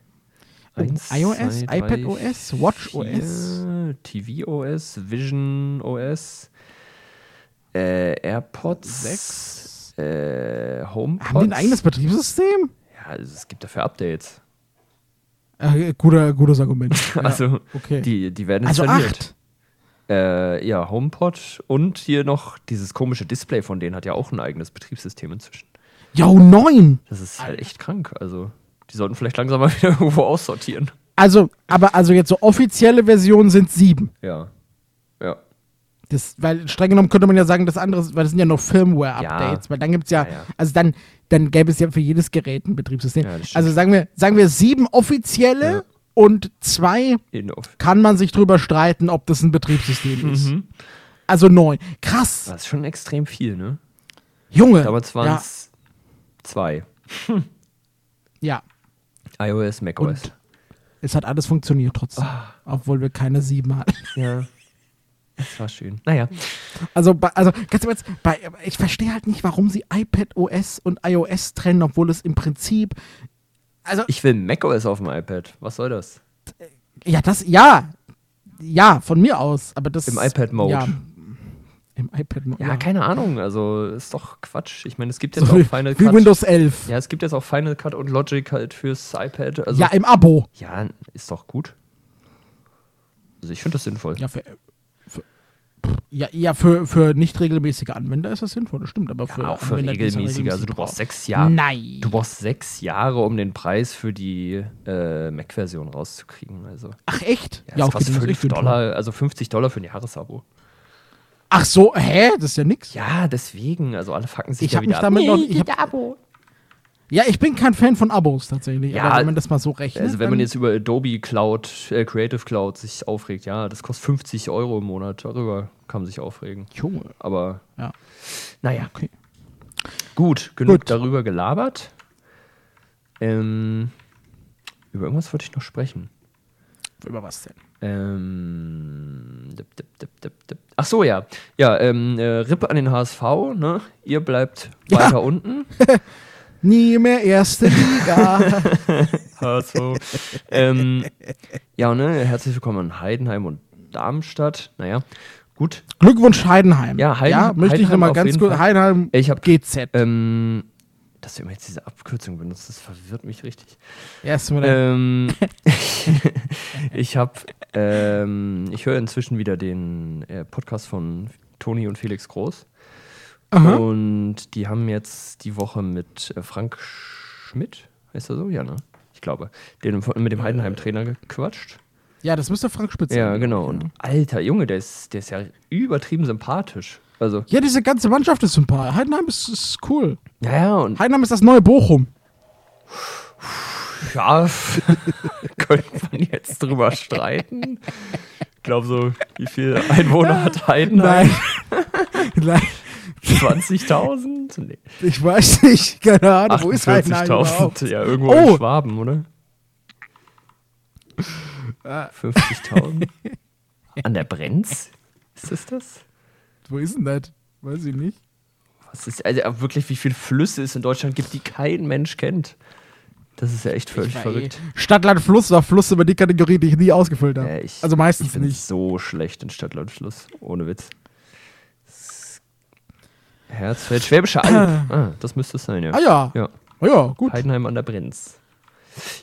Speaker 2: Oh, iOS,
Speaker 1: zwei,
Speaker 2: iPad
Speaker 1: drei,
Speaker 2: OS, Watch OS.
Speaker 1: TV OS, Vision OS, äh, AirPods,
Speaker 2: Sechs.
Speaker 1: Äh, HomePods.
Speaker 2: Haben die ein eigenes Betriebssystem?
Speaker 1: Ja, also es gibt dafür Updates.
Speaker 2: Äh, guter, gutes Argument. Ja,
Speaker 1: Also
Speaker 2: okay.
Speaker 1: die, die werden
Speaker 2: also
Speaker 1: installiert.
Speaker 2: acht.
Speaker 1: Äh, ja, HomePod und hier noch dieses komische Display von denen hat ja auch ein eigenes Betriebssystem inzwischen.
Speaker 2: Jo, neun.
Speaker 1: Das ist halt echt krank. Also, die sollten vielleicht langsam mal wieder irgendwo aussortieren.
Speaker 2: Also, aber also jetzt so offizielle Versionen sind sieben.
Speaker 1: Ja. Ja.
Speaker 2: Das, weil streng genommen könnte man ja sagen, das andere, ist- weil das sind ja noch Firmware-Updates,
Speaker 1: Ja.
Speaker 2: weil dann gibt es ja,
Speaker 1: Ja, ja.
Speaker 2: also dann, dann gäbe es ja für jedes Gerät ein Betriebssystem. Also sagen wir, sagen wir sieben offizielle und zwei
Speaker 1: auf.
Speaker 2: kann man sich drüber streiten, ob das ein Betriebssystem ist.
Speaker 1: Mhm.
Speaker 2: Also neun. Krass.
Speaker 1: Das ist schon extrem viel, ne?
Speaker 2: Junge.
Speaker 1: Waren
Speaker 2: ja,
Speaker 1: es zwei.
Speaker 2: ja,
Speaker 1: iOS, macOS.
Speaker 2: Und- es hat alles funktioniert trotzdem.
Speaker 1: Ah.
Speaker 2: Obwohl wir keine sieben hatten.
Speaker 1: Ja. Das war schön. Naja.
Speaker 2: Also, also ganz im Ernst, ich verstehe halt nicht, warum sie iPad OS und iOS trennen, obwohl es im Prinzip. Also,
Speaker 1: Ich will macOS auf dem iPad. Was soll das?
Speaker 2: ja, das, ja. Ja, von mir aus. Aber das.
Speaker 1: Im iPad-Mode.
Speaker 2: Ja, Im iPad-Mode.
Speaker 1: Ja, keine Ahnung. Also, ist doch Quatsch. Ich meine, es gibt jetzt
Speaker 2: So
Speaker 1: auch
Speaker 2: wie,
Speaker 1: Final
Speaker 2: wie
Speaker 1: Cut.
Speaker 2: Windows 11.
Speaker 1: Ja, es gibt jetzt auch Final Cut und Logic halt fürs iPad. Also,
Speaker 2: ja, im Abo.
Speaker 1: ja, ist doch gut. Also, ich finde das sinnvoll.
Speaker 2: Ja, für, ja, ja für, für nicht regelmäßige Anwender ist das sinnvoll, das stimmt. Aber für,
Speaker 1: Ja, auch für
Speaker 2: Anwender,
Speaker 1: regelmäßige. Also, du brauchst sechs Jahre.
Speaker 2: Nein.
Speaker 1: Du brauchst sechs Jahre, um den Preis für die äh, Mac-Version rauszukriegen. Also,
Speaker 2: Ach, echt?
Speaker 1: ja, das
Speaker 2: okay, ist
Speaker 1: 5
Speaker 2: echt sinnvoll.
Speaker 1: Dollar, also 50 Dollar für ein Jahresabo.
Speaker 2: Ach so, hä? Das ist ja nix.
Speaker 1: Ja, deswegen. Also, alle fucken sich
Speaker 2: Ich
Speaker 1: ja
Speaker 2: hab
Speaker 1: wieder
Speaker 2: mich
Speaker 1: ab.
Speaker 2: damit noch-
Speaker 1: Nee,
Speaker 2: ich hab-
Speaker 1: Abo.
Speaker 2: Ja, ich bin kein Fan von Abos tatsächlich.
Speaker 1: Ja,
Speaker 2: wenn man das mal so rechnet.
Speaker 1: Also, wenn man jetzt über Adobe Cloud, äh, Creative Cloud sich aufregt, ja, das kostet 50 Euro im Monat. Darüber kann man sich aufregen.
Speaker 2: Junge.
Speaker 1: Aber,
Speaker 2: Ja.
Speaker 1: naja.
Speaker 2: Okay.
Speaker 1: Gut, genug
Speaker 2: Gut.
Speaker 1: darüber gelabert. Ähm, über irgendwas wollte ich noch sprechen.
Speaker 2: Über was denn?
Speaker 1: Ähm, dip, dip, dip. Ach so, ja. Ja, ähm, äh, Rippe an den HSV, ne? Ihr bleibt
Speaker 2: Ja.
Speaker 1: weiter unten.
Speaker 2: Nie mehr erste Liga.
Speaker 1: HSV. ähm, ja, ne? Herzlich willkommen in Heidenheim und Darmstadt. Naja, gut.
Speaker 2: Glückwunsch Heidenheim.
Speaker 1: Ja, Heiden-
Speaker 2: ja möchte ich
Speaker 1: Heidenheim
Speaker 2: nochmal
Speaker 1: auf
Speaker 2: ganz kurz. Heidenheim
Speaker 1: Ich habe
Speaker 2: GZ.
Speaker 1: Ähm, dass du immer jetzt diese Abkürzung benutzt, das verwirrt mich richtig.
Speaker 2: ja, ist mir äh,
Speaker 1: Ähm, ich habe, ähm, ich höre inzwischen wieder den äh, Podcast von Toni und Felix Groß.
Speaker 2: Aha.
Speaker 1: Und die haben jetzt die Woche mit äh, Frank Schmidt, heißt er so? Ja, ne? Ich glaube. Den, mit dem Heidenheim-Trainer gequatscht.
Speaker 2: ja, das müsste Frank Spitz
Speaker 1: Ja,
Speaker 2: sein.
Speaker 1: genau. Und alter Junge, der ist, der ist ja übertrieben sympathisch. Also,
Speaker 2: Ja, diese ganze Mannschaft ist sympathisch. Heidenheim ist, ist cool.
Speaker 1: ja, ja, und
Speaker 2: Heidenheim ist das neue Bochum.
Speaker 1: Ja, könnte man jetzt drüber streiten. Ich glaube so, wie viel Einwohner hat Heidenheim?
Speaker 2: Nein.
Speaker 1: 20.000? Nee.
Speaker 2: Ich weiß nicht. Keine Ahnung. Wo ist Heidenheim überhaupt?
Speaker 1: 48.000. Ja, irgendwo
Speaker 2: Oh.
Speaker 1: in Schwaben, oder? 50.000. An der Brenz? Ist das das?
Speaker 2: Wo ist denn das? Weiß ich nicht.
Speaker 1: Was ist, also wirklich, wie viele Flüsse es in Deutschland gibt, die kein Mensch kennt. Das ist ja echt völlig
Speaker 2: Ich
Speaker 1: verrückt.
Speaker 2: Eh. Stadt, Land, Fluss war Fluss über die Kategorie, die ich nie ausgefüllt habe.
Speaker 1: Äh, ich,
Speaker 2: also
Speaker 1: ich
Speaker 2: meistens
Speaker 1: bin
Speaker 2: nicht.
Speaker 1: so schlecht in Stadtlandfluss. Ohne Witz. Herzfeld, Schwäbische Alb. Ah, das müsste es sein, ja.
Speaker 2: Ah ja.
Speaker 1: Ja.
Speaker 2: Ah ja, gut.
Speaker 1: Heidenheim an der Brenz.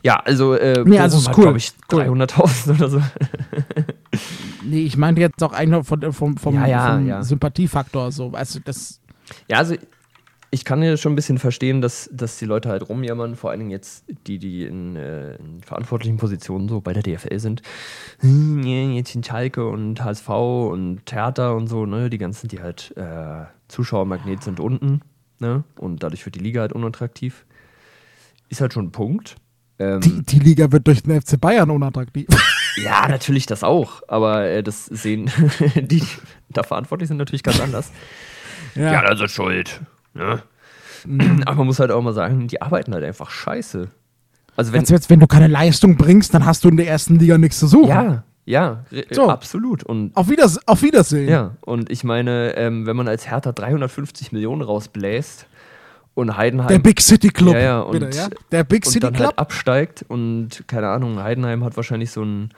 Speaker 1: Ja, also, äh,
Speaker 2: Nee, also ist cool.
Speaker 1: glaube ich,
Speaker 2: Cool.
Speaker 1: 300.000 oder so.
Speaker 2: Nee, ich meinte jetzt auch eigentlich von, vom, vom,
Speaker 1: Ja, ja,
Speaker 2: vom
Speaker 1: ja.
Speaker 2: Sympathiefaktor. So. Du, das,
Speaker 1: Ja, also ich kann ja schon ein bisschen verstehen, dass, dass die Leute halt rumjammern, vor allen Dingen jetzt die, die in, äh, in verantwortlichen Positionen so bei der DFL sind. Hm, jetzt sind Schalke und HSV und Theater und so, ne, die ganzen, die halt äh, Zuschauermagnet sind unten, ne, und dadurch wird die Liga halt unattraktiv. Ist halt schon ein Punkt. Ähm,
Speaker 2: die, die Liga wird durch den FC Bayern unattraktiv.
Speaker 1: ja, natürlich das auch, aber äh, das sehen die, die da verantwortlich sind, natürlich ganz anders. Ja, das ist schuld. Ne? Aber man muss halt auch mal sagen, die arbeiten halt einfach scheiße. Also wenn,
Speaker 2: Jetzt, jetzt, wenn du keine Leistung bringst, dann hast du in der ersten Liga nichts zu suchen.
Speaker 1: ja, ja,
Speaker 2: So.
Speaker 1: absolut. Und
Speaker 2: Auf, Widers auf Wiedersehen.
Speaker 1: ja, und ich meine, ähm, wenn man als Hertha 350 Millionen rausbläst und Heidenheim
Speaker 2: Der Big City Club.
Speaker 1: Ja, ja, und-
Speaker 2: bitte, ja? Der Big City
Speaker 1: dann
Speaker 2: Club.
Speaker 1: halt absteigt und keine Ahnung, Heidenheim hat wahrscheinlich so ein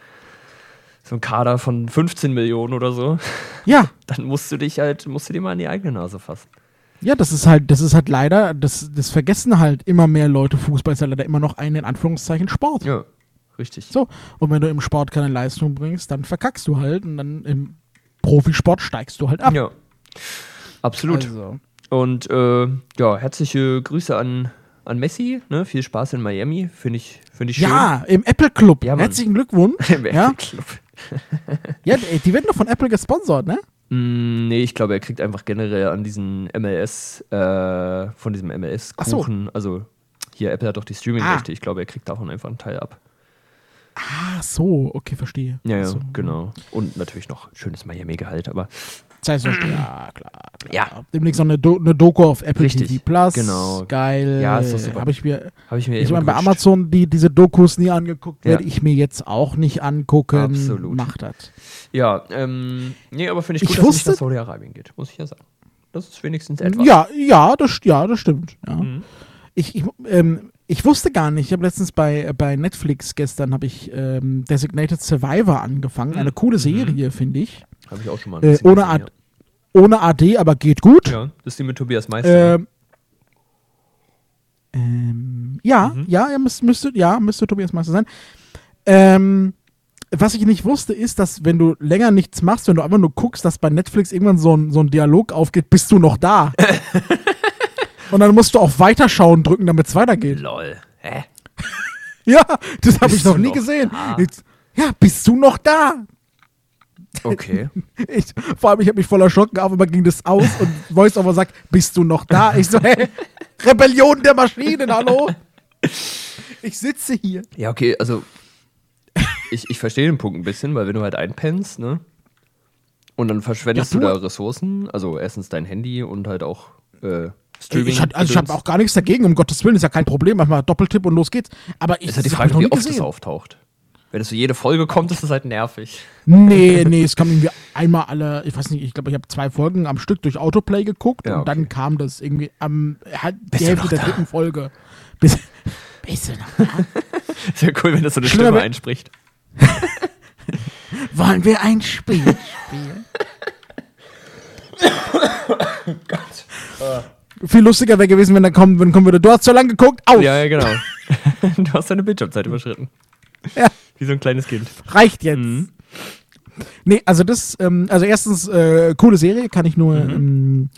Speaker 1: so ein Kader von 15 Millionen oder so,
Speaker 2: ja,
Speaker 1: dann musst du dich halt, musst du dir mal an die eigene Nase fassen.
Speaker 2: ja, das ist halt, das ist halt leider, das, das vergessen halt immer mehr Leute. Fußball ist ja leider immer noch ein, in Anführungszeichen, Sport.
Speaker 1: Ja, richtig.
Speaker 2: So. Und wenn du im Sport keine Leistung bringst, dann verkackst du halt und dann im Profisport steigst du halt ab.
Speaker 1: Ja. Absolut.
Speaker 2: Also,
Speaker 1: Und äh, ja, herzliche Grüße an, an Messi, ne? Viel Spaß in Miami, finde ich, finde ich schön.
Speaker 2: ja, im Apple Club.
Speaker 1: Ja.
Speaker 2: Herzlichen Glückwunsch.
Speaker 1: Im
Speaker 2: ja,
Speaker 1: Club.
Speaker 2: ja, die werden doch von Apple gesponsert, ne?
Speaker 1: Mm, nee, ich glaube, er kriegt einfach generell an diesen MLS, äh, von diesem MLS-Kuchen, also hier, Apple hat doch die Streaming-Rechte, ich glaube, er kriegt davon einfach einen Teil ab.
Speaker 2: Ah, so, okay, verstehe.
Speaker 1: Ja, ja,
Speaker 2: so.
Speaker 1: genau. Und natürlich noch schönes Miami-Gehalt, aber
Speaker 2: Das heißt, ja, klar, klar.
Speaker 1: Ja.
Speaker 2: Demnächst noch eine, Do eine Doku auf Apple
Speaker 1: Richtig,
Speaker 2: TV Plus.
Speaker 1: genau.
Speaker 2: Geil.
Speaker 1: Ja, ist doch super.
Speaker 2: Habe ich mir,
Speaker 1: habe ich mir
Speaker 2: ich meine, bei. Amazon die, diese Dokus nie angeguckt,
Speaker 1: Ja.
Speaker 2: werde ich mir jetzt auch nicht angucken.
Speaker 1: Absolut.
Speaker 2: Macht das.
Speaker 1: Ja, ähm, nee, aber finde ich
Speaker 2: Ich
Speaker 1: gut, dass es nicht
Speaker 2: wusste-
Speaker 1: nach Saudi-Arabien geht, muss ich ja sagen. Das ist wenigstens etwas.
Speaker 2: Ja, ja, das, ja, das stimmt. Ja.
Speaker 1: Mhm.
Speaker 2: Ich, ich, ähm, ich wusste gar nicht, ich habe letztens bei, bei Netflix gestern habe ich ähm, Designated Survivor angefangen. Eine coole Serie, finde ich.
Speaker 1: Habe ich auch schon mal
Speaker 2: Äh, ohne,
Speaker 1: gesehen,
Speaker 2: Ad ohne AD, aber geht gut.
Speaker 1: ja. das ist die mit Tobias Meister.
Speaker 2: Ähm, ähm, ja,
Speaker 1: Mhm.
Speaker 2: ja, er müsste, müsste, ja, müsste Tobias Meister sein. Ähm, was ich nicht wusste, ist, dass wenn du länger nichts machst, wenn du einfach nur guckst, dass bei Netflix irgendwann so ein, so ein Dialog aufgeht, bist du noch da. Und dann musst du auf Weiterschauen drücken, damit es weitergeht.
Speaker 1: Lol. Hä?
Speaker 2: Ja, das habe ich noch nie
Speaker 1: noch
Speaker 2: gesehen. Jetzt, ja, bist du noch da?
Speaker 1: Okay.
Speaker 2: Ich, vor allem, ich habe mich voll erschrocken, auf einmal ging das aus und VoiceOver sagt, bist du noch da? Ich so, hä? Rebellion der Maschinen, hallo? Ich sitze hier.
Speaker 1: Ja, okay, also ich, ich verstehe den Punkt ein bisschen, weil wenn du halt einpennst, ne? Und dann verschwendest
Speaker 2: Ja,
Speaker 1: du
Speaker 2: du-
Speaker 1: da Ressourcen, also erstens dein Handy und halt auch äh, Streaming.
Speaker 2: Ich, hat- also ich habe auch gar nichts dagegen, um Gottes Willen, ist ja kein Problem. Manchmal Doppeltipp und los geht's. Aber ich
Speaker 1: Ist halt die
Speaker 2: das
Speaker 1: Frage,
Speaker 2: noch
Speaker 1: wie oft es
Speaker 2: gesehen.
Speaker 1: auftaucht. Wenn es so jede Folge kommt, ist das halt nervig.
Speaker 2: Nee, nee, es kam irgendwie einmal alle, ich weiß nicht, ich glaube, ich habe zwei Folgen am Stück durch Autoplay geguckt
Speaker 1: Ja,
Speaker 2: und dann kam das irgendwie am halt die Hälfte der
Speaker 1: da?
Speaker 2: dritten Folge. Bis, bist du noch da?
Speaker 1: Ist ja cool, wenn das so eine
Speaker 2: Schlimmer
Speaker 1: Stimme einspricht.
Speaker 2: Wollen wir ein Spiel spielen? Viel lustiger wäre gewesen, wenn dann kommen, wenn kommen würde, du hast so lange geguckt, auf,
Speaker 1: Ja, ja, genau. du hast deine Bildschirmzeit überschritten.
Speaker 2: Ja.
Speaker 1: Wie so ein kleines Kind.
Speaker 2: reicht jetzt.
Speaker 1: Mhm.
Speaker 2: Nee, also das, ähm, also erstens, äh, coole Serie, kann ich nur
Speaker 1: Mhm.
Speaker 2: ähm,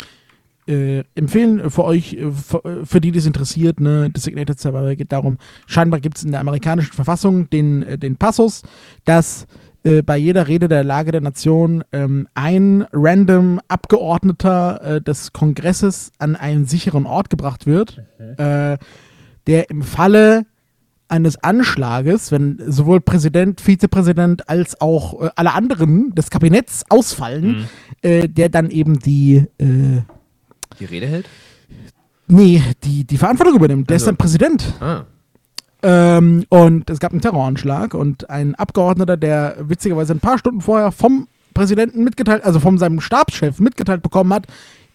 Speaker 2: äh, empfehlen für euch, äh, für, äh, für die, die es interessiert, ne, Designated Survivor geht darum, scheinbar gibt es in der amerikanischen Verfassung den, äh, den Passus, dass äh, bei jeder Rede der Lage der Nation ähm, ein random Abgeordneter äh, des Kongresses an einen sicheren Ort gebracht wird, äh, der im Falle eines Anschlages, wenn sowohl Präsident, Vizepräsident als auch äh, alle anderen des Kabinetts ausfallen, äh, der dann eben die,
Speaker 1: Die Rede hält?
Speaker 2: nee, die, die Verantwortung übernimmt. Der ist
Speaker 1: Also.
Speaker 2: dann Präsident.
Speaker 1: Ah.
Speaker 2: Ähm, und es gab einen Terroranschlag und ein Abgeordneter, der witzigerweise ein paar Stunden vorher vom Präsidenten mitgeteilt, also von seinem Stabschef mitgeteilt bekommen hat,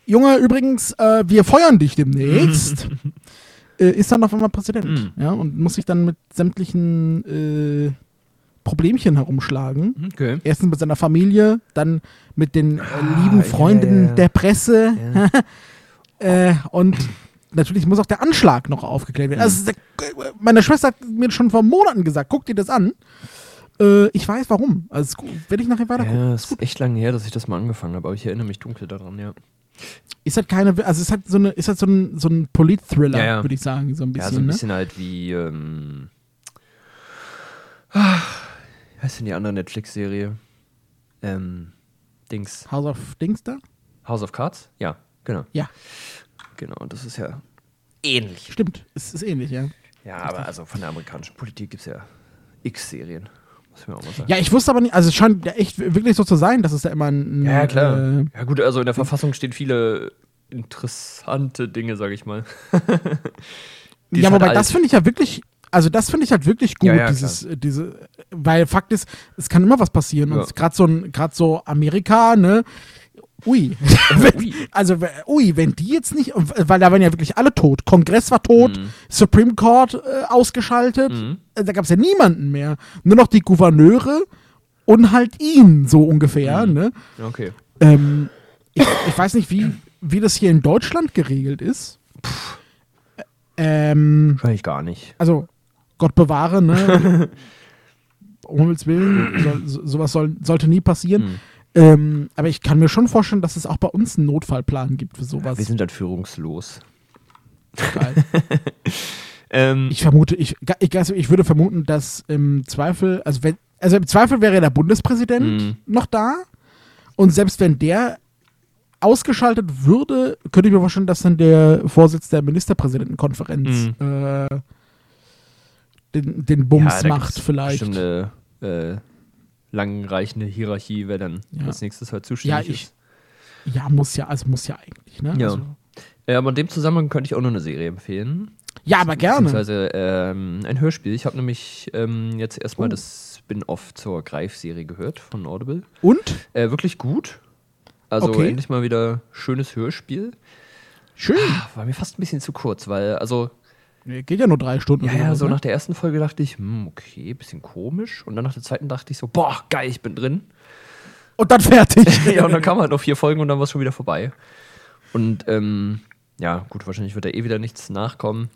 Speaker 2: Junge, übrigens, äh, wir feuern dich demnächst, äh, ist dann auf einmal Präsident.
Speaker 1: Mhm.
Speaker 2: Ja, und muss sich dann mit sämtlichen äh, Problemchen herumschlagen.
Speaker 1: Okay.
Speaker 2: Erstens mit seiner Familie, dann mit den äh,
Speaker 1: Ah,
Speaker 2: lieben Freunden
Speaker 1: ja, ja.
Speaker 2: der Presse
Speaker 1: Ja.
Speaker 2: äh, und natürlich muss auch der Anschlag noch aufgeklärt werden. Also, der- meine Schwester hat mir schon vor Monaten gesagt, guck dir das an. Äh, ich weiß warum. Also, ist gut. werde ich nachher weiter gucken.
Speaker 1: Ja, es ist echt lange her, dass ich das mal angefangen habe, aber ich erinnere mich dunkel daran, ja.
Speaker 2: Ist halt keine, also ist halt so eine, ist halt so ein, so ein Polit-Thriller,
Speaker 1: Ja, ja.
Speaker 2: würde ich sagen, so ein bisschen.
Speaker 1: ja, so ein
Speaker 2: ne?
Speaker 1: bisschen halt wie, ähm, ah, wie heißt denn die andere Netflix-Serie? Ähm, Dings.
Speaker 2: House of Dings da?
Speaker 1: House of Cards? Ja, genau.
Speaker 2: Ja,
Speaker 1: Genau, das ist ja ähnlich.
Speaker 2: stimmt. Es ist ähnlich, ja.
Speaker 1: Ja, aber also von der amerikanischen Politik gibt es ja X-Serien. Muss man auch mal sagen.
Speaker 2: Ja, ich wusste aber nicht, also es scheint ja echt wirklich so zu sein, dass es da immer ein.
Speaker 1: Ja, klar.
Speaker 2: Äh,
Speaker 1: ja, gut, also in der Verfassung stehen viele interessante Dinge, sage ich mal.
Speaker 2: Ja,
Speaker 1: ist halt
Speaker 2: das finde ich ja wirklich, Also das finde ich halt wirklich gut,
Speaker 1: Ja, ja,
Speaker 2: dieses, äh, diese, weil Fakt ist, es kann immer was passieren.
Speaker 1: Ja.
Speaker 2: Und gerade so ein, gerade so Amerika, ne? Ui.
Speaker 1: Ui.
Speaker 2: also, ui, wenn die jetzt nicht, weil da waren ja wirklich alle tot. Kongress war tot, Supreme Court äh, ausgeschaltet,
Speaker 1: Mhm.
Speaker 2: äh, da gab es ja niemanden mehr. Nur noch die Gouverneure und halt ihn, so ungefähr,
Speaker 1: Mhm.
Speaker 2: ne?
Speaker 1: Okay.
Speaker 2: Ähm, ich, ich weiß nicht, wie, wie das hier in Deutschland geregelt ist. Ähm,
Speaker 1: Wahrscheinlich gar nicht.
Speaker 2: also Gott bewahre, ne? um Himmels Willen, so, sowas soll, sollte nie passieren.
Speaker 1: Hm.
Speaker 2: Ähm, aber ich kann mir schon vorstellen, dass es auch bei uns einen Notfallplan gibt für sowas.
Speaker 1: Wir sind dann führungslos.
Speaker 2: Geil.
Speaker 1: Ähm,
Speaker 2: Ich vermute, ich, ich, also ich würde vermuten, dass im Zweifel, also wenn, also im Zweifel wäre der Bundespräsident
Speaker 1: Mhm.
Speaker 2: noch da. Und selbst wenn der ausgeschaltet würde, könnte ich mir vorstellen, dass dann der Vorsitz der Ministerpräsidentenkonferenz äh, den, den Bums
Speaker 1: da
Speaker 2: macht vielleicht.
Speaker 1: Bestimmt eine äh, langreichende Hierarchie, wer dann
Speaker 2: Ja.
Speaker 1: als nächstes halt
Speaker 2: Ja,
Speaker 1: zuständig
Speaker 2: ich,
Speaker 1: ist.
Speaker 2: ja, muss ja, also muss ja eigentlich, ne?
Speaker 1: Ja.
Speaker 2: Also,
Speaker 1: Äh, aber in dem Zusammenhang könnte ich auch noch eine Serie empfehlen.
Speaker 2: ja aber gerne.
Speaker 1: Beziehungsweise ähm, ein Hörspiel. Ich habe nämlich ähm, jetzt erstmal
Speaker 2: Oh.
Speaker 1: das Spin-off zur Greif-Serie gehört von Audible.
Speaker 2: Und?
Speaker 1: Äh, wirklich gut. Also
Speaker 2: Okay.
Speaker 1: endlich mal wieder schönes Hörspiel.
Speaker 2: Schön.
Speaker 1: War mir fast ein bisschen zu kurz, weil, also,
Speaker 2: Nee, Geht ja nur drei Stunden.
Speaker 1: ja, ja, so
Speaker 2: ne?
Speaker 1: nach der ersten Folge dachte ich, hm, okay, bisschen komisch. Und dann nach der zweiten dachte ich so, boah, geil, ich bin drin.
Speaker 2: Und dann fertig.
Speaker 1: ja, und dann kamen halt noch vier Folgen und dann war es schon wieder vorbei. Und ähm, ja, gut, wahrscheinlich wird da eh wieder nichts nachkommen.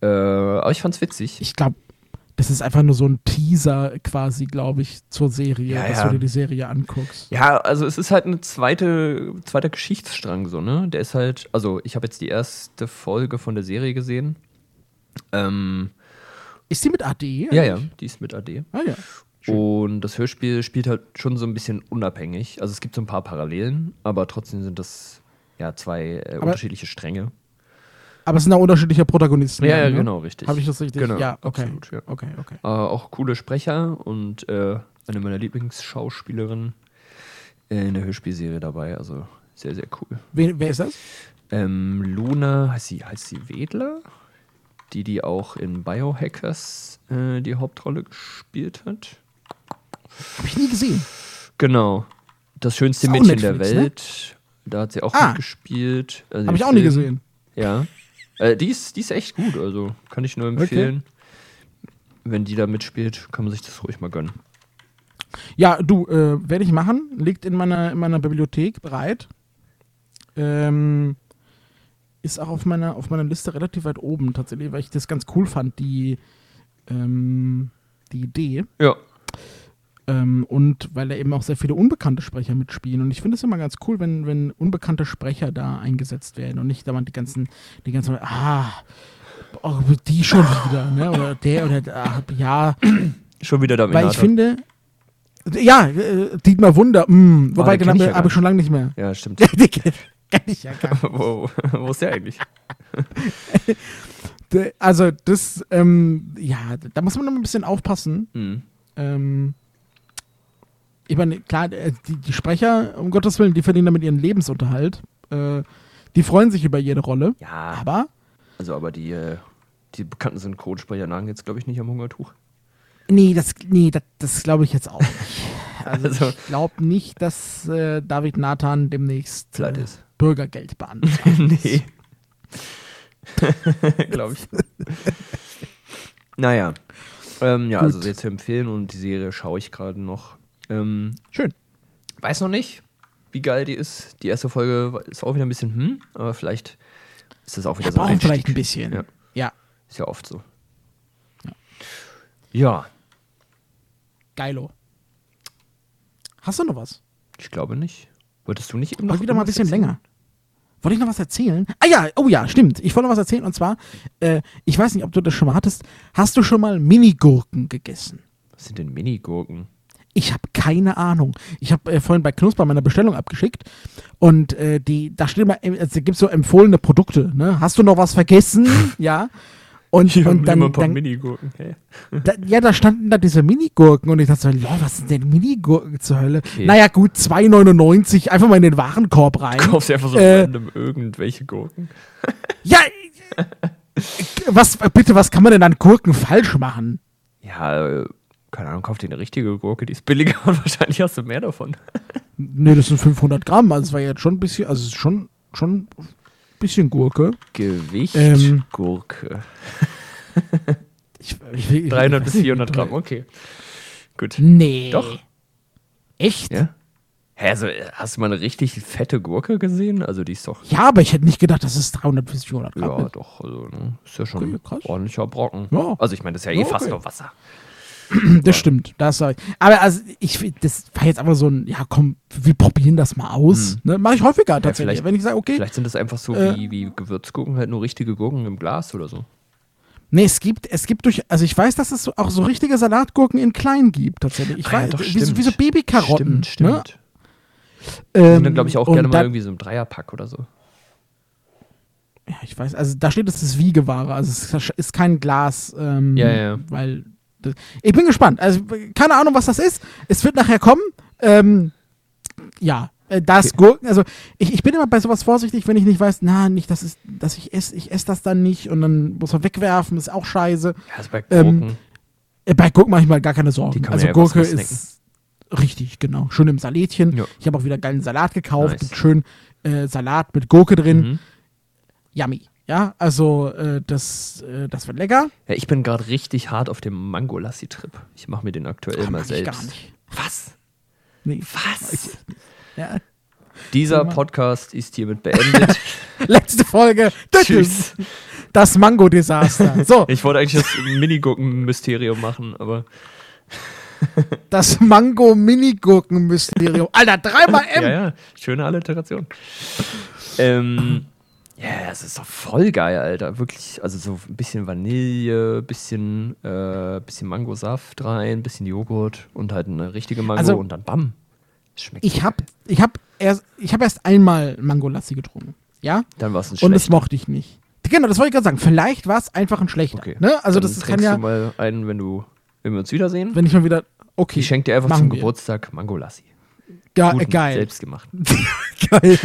Speaker 1: Äh, aber ich fand's witzig.
Speaker 2: ich glaube, das ist einfach nur so ein Teaser quasi, glaube ich, zur Serie,
Speaker 1: Ja,
Speaker 2: dass
Speaker 1: ja.
Speaker 2: du dir die Serie anguckst.
Speaker 1: Ja, also es ist halt eine zweite, zweiter Geschichtsstrang so, ne? Der ist halt, also ich habe jetzt die erste Folge von der Serie gesehen. Ähm,
Speaker 2: Ist die mit AD?
Speaker 1: ja, ja, die ist mit AD.
Speaker 2: Ah ja.
Speaker 1: Und das Hörspiel spielt halt schon so ein bisschen unabhängig. Also es gibt so ein paar Parallelen, aber trotzdem sind das ja zwei äh, unterschiedliche Stränge.
Speaker 2: Aber es sind auch unterschiedliche Protagonisten.
Speaker 1: Ja, ja,
Speaker 2: ne?
Speaker 1: genau, richtig.
Speaker 2: Habe ich das richtig?
Speaker 1: Genau,
Speaker 2: ja, okay.
Speaker 1: absolut, ja.
Speaker 2: Okay, okay.
Speaker 1: Äh, auch coole Sprecher und äh, eine meiner Lieblingsschauspielerinnen in der Hörspielserie dabei. Also sehr, sehr cool.
Speaker 2: Wer, wer ist das?
Speaker 1: Ähm, Luna, heißt sie, heißt sie Wedler? Die, die auch in Biohackers äh, die Hauptrolle gespielt hat.
Speaker 2: Habe ich nie gesehen.
Speaker 1: Genau. Das schönste Mädchen der
Speaker 2: Netflix, ne?
Speaker 1: Welt. Da hat sie auch
Speaker 2: Ah.
Speaker 1: mitgespielt. Also
Speaker 2: Habe ich auch nie gesehen.
Speaker 1: Ja. Äh, die, ist, die ist echt gut, also kann ich nur empfehlen. Wenn die da mitspielt, kann man sich das ruhig mal gönnen.
Speaker 2: Ja, du, äh, werde ich machen. Liegt in meiner, in meiner Bibliothek bereit. Ähm, ist auch auf meiner, auf meiner Liste relativ weit oben tatsächlich, weil ich das ganz cool fand, die, ähm, die Idee.
Speaker 1: Ja.
Speaker 2: Ähm, und weil da eben auch sehr viele unbekannte Sprecher mitspielen. Und ich finde es immer ganz cool, wenn, wenn unbekannte Sprecher da eingesetzt werden und nicht dauernd die ganzen, die ganzen, ah, oh, die schon wieder, ne? Oder der oder ach, ja,
Speaker 1: Schon wieder da
Speaker 2: weil ich finde, ja, äh, Dietmar Wunder, mh, wobei
Speaker 1: den
Speaker 2: den
Speaker 1: kenn ich
Speaker 2: habe
Speaker 1: gar
Speaker 2: hab ich schon lange nicht mehr.
Speaker 1: Ja, stimmt.
Speaker 2: Gar nicht.
Speaker 1: wo, wo ist der eigentlich?
Speaker 2: Also das, ähm, ja, da muss man noch ein bisschen aufpassen.
Speaker 1: Hm.
Speaker 2: Ähm, ich meine, klar, äh, die, die Sprecher, um Gottes Willen, die verdienen damit ihren Lebensunterhalt. Äh, die freuen sich über jede Rolle.
Speaker 1: Ja,
Speaker 2: Aber,
Speaker 1: also aber die, äh, die bekannten Synchronsprecher nagen jetzt, glaube ich, nicht am Hungertuch.
Speaker 2: nee, das, nee, das, das glaube ich jetzt auch nicht. Also,
Speaker 1: Also-
Speaker 2: ich glaube nicht, dass äh, David Nathan demnächst
Speaker 1: Pleite
Speaker 2: äh,
Speaker 1: ist.
Speaker 2: Bürgergeld beantragt.
Speaker 1: nee. glaube ich. naja. Ähm, ja,
Speaker 2: Gut.
Speaker 1: also sehr zu empfehlen und die Serie schaue ich gerade noch. Ähm,
Speaker 2: Schön.
Speaker 1: weiß noch nicht, wie geil die ist. Die erste Folge ist auch wieder ein bisschen hm, aber vielleicht ist das auch wieder so ein
Speaker 2: vielleicht ein bisschen.
Speaker 1: Ja.
Speaker 2: ja.
Speaker 1: Ist ja oft so. Ja,
Speaker 2: Geilo. Hast du noch was?
Speaker 1: ich glaube nicht. Wolltest du nicht eben noch
Speaker 2: Heute wieder mal ein bisschen
Speaker 1: erzählen?
Speaker 2: länger. Wollte ich noch was erzählen? Ah ja, oh ja, stimmt. Ich wollte noch was erzählen und zwar, äh, ich weiß nicht, ob du das schon mal hattest. Hast du schon mal Minigurken gegessen?
Speaker 1: Was sind denn Minigurken?
Speaker 2: Ich habe keine Ahnung. Ich habe äh, vorhin bei Knusper meine Bestellung abgeschickt und äh, die, da steht immer, äh, es gibt so empfohlene Produkte. Ne? Hast du noch was vergessen? ja. Und, und dann, dann
Speaker 1: Minigurken. Hey.
Speaker 2: da, ja, da standen da diese Minigurken und ich dachte so, lol, was sind denn Minigurken zur Hölle?
Speaker 1: Okay.
Speaker 2: Naja, gut, 2,99, einfach mal in den Warenkorb rein.
Speaker 1: Kaufst du einfach so
Speaker 2: Äh,
Speaker 1: random irgendwelche Gurken?
Speaker 2: Ja, Was, bitte, was kann man denn an Gurken falsch machen?
Speaker 1: Ja, äh, keine Ahnung, kauf dir eine richtige Gurke, die ist billiger und wahrscheinlich hast du mehr davon.
Speaker 2: Nee, das sind 500 Gramm, also es war jetzt schon ein bisschen, also es ist schon, schon ein bisschen Gurke.
Speaker 1: Gewicht
Speaker 2: Ähm.
Speaker 1: Gurke.
Speaker 2: Ich, ich, ich,
Speaker 1: 300
Speaker 2: ich
Speaker 1: bis
Speaker 2: weiß nicht.
Speaker 1: 400 Gramm, okay. Gut.
Speaker 2: Nee.
Speaker 1: Doch.
Speaker 2: Echt?
Speaker 1: Ja? Hä, also, äh, hast du mal eine richtig fette Gurke gesehen? Also, die ist doch.
Speaker 2: Ja, aber ich hätte nicht gedacht, dass es 300 bis 400 Gramm
Speaker 1: Ja,
Speaker 2: ist.
Speaker 1: doch. Also, ne, ist ja schon
Speaker 2: Okay,
Speaker 1: ein ordentlicher Brocken.
Speaker 2: Ja.
Speaker 1: Also, ich meine, das ist ja eh
Speaker 2: Ja,
Speaker 1: fast
Speaker 2: okay.
Speaker 1: nur Wasser.
Speaker 2: Das stimmt, das sag ich. Aber also ich das war jetzt einfach so ein, ja komm, wir probieren das mal aus. Ne? Mache ich häufiger tatsächlich.
Speaker 1: Hm. vielleicht-
Speaker 2: wenn ich sage, okay,
Speaker 1: Vielleicht sind das einfach so
Speaker 2: Äh.
Speaker 1: wie, wie Gewürzgurken, halt nur richtige Gurken im Glas oder so.
Speaker 2: nee, es gibt, es gibt durch, also ich weiß, dass es auch so richtige Salatgurken in klein gibt tatsächlich. Ich
Speaker 1: Ah ja,
Speaker 2: weiß,
Speaker 1: doch,
Speaker 2: wie, so, wie so Babykarotten.
Speaker 1: Stimmt, stimmt.
Speaker 2: Ne? Ähm,
Speaker 1: sind dann, glaube ich, auch
Speaker 2: und
Speaker 1: gerne mal irgendwie so im Dreierpack oder so.
Speaker 2: Ja, ich weiß, also da steht, es ist Wiegeware, also es ist kein Glas, ähm,
Speaker 1: Ja, ja.
Speaker 2: weil ich bin gespannt. Also keine Ahnung, was das ist. Es wird nachher kommen. Ähm, ja, äh, das Gurken, also ich, ich bin immer bei sowas vorsichtig, wenn ich nicht weiß, na, nicht, dass, es, dass ich esse, ich esse das dann nicht und dann muss man wegwerfen, ist auch scheiße.
Speaker 1: Ja, also bei
Speaker 2: Ähm,
Speaker 1: Gurken.
Speaker 2: Äh, bei Gurken mache ich mal gar keine Sorgen. Also
Speaker 1: ja
Speaker 2: Gurke ist richtig, genau. Schön im Salätchen.
Speaker 1: Ja.
Speaker 2: Ich habe auch wieder geilen Salat gekauft.
Speaker 1: Nice.
Speaker 2: Mit schön äh, Salat mit Gurke drin.
Speaker 1: Mhm.
Speaker 2: Yummy. Ja, also äh, das, äh, das wird lecker.
Speaker 1: Ja, ich bin gerade richtig hart auf dem Mango-Lassi-Trip. Ich mache mir den aktuell
Speaker 2: Ah,
Speaker 1: mal
Speaker 2: mag ich
Speaker 1: selbst.
Speaker 2: gar nicht.
Speaker 1: Was?
Speaker 2: Nee.
Speaker 1: Was?
Speaker 2: Ja.
Speaker 1: Dieser. Podcast ist hiermit beendet.
Speaker 2: Letzte Folge.
Speaker 1: Tschüss.
Speaker 2: Das Mango-Desaster. So,
Speaker 1: Ich wollte eigentlich das Minigurken-Mysterium machen, aber
Speaker 2: das Mango-Minigurken-Mysterium. Alter, dreimal M.
Speaker 1: ja, ja, schöne Alliteration. Ähm, ja, es ist doch voll geil, Alter. Wirklich, also so ein bisschen Vanille, bisschen, äh, bisschen Mangosaft rein, bisschen Joghurt und halt eine richtige Mango
Speaker 2: Also-
Speaker 1: und dann bam. Es Schmeckt.
Speaker 2: Ich habe ich hab erst, ich hab erst einmal Mango-Lassi getrunken. Ja?
Speaker 1: dann war es ein
Speaker 2: Und das mochte ich nicht. Genau, das wollte ich gerade sagen. Vielleicht war es einfach ein schlechter.
Speaker 1: Okay.
Speaker 2: Ne? Also
Speaker 1: dann
Speaker 2: das kann ja,
Speaker 1: du mal einen, wenn du, wenn wir uns wiedersehen.
Speaker 2: wenn ich mal wieder, okay,
Speaker 1: ich schenke dir einfach zum
Speaker 2: wir.
Speaker 1: Geburtstag Mango-Lassi.
Speaker 2: Ja,
Speaker 1: Guten,
Speaker 2: geil,
Speaker 1: Selbst gemacht.
Speaker 2: geil.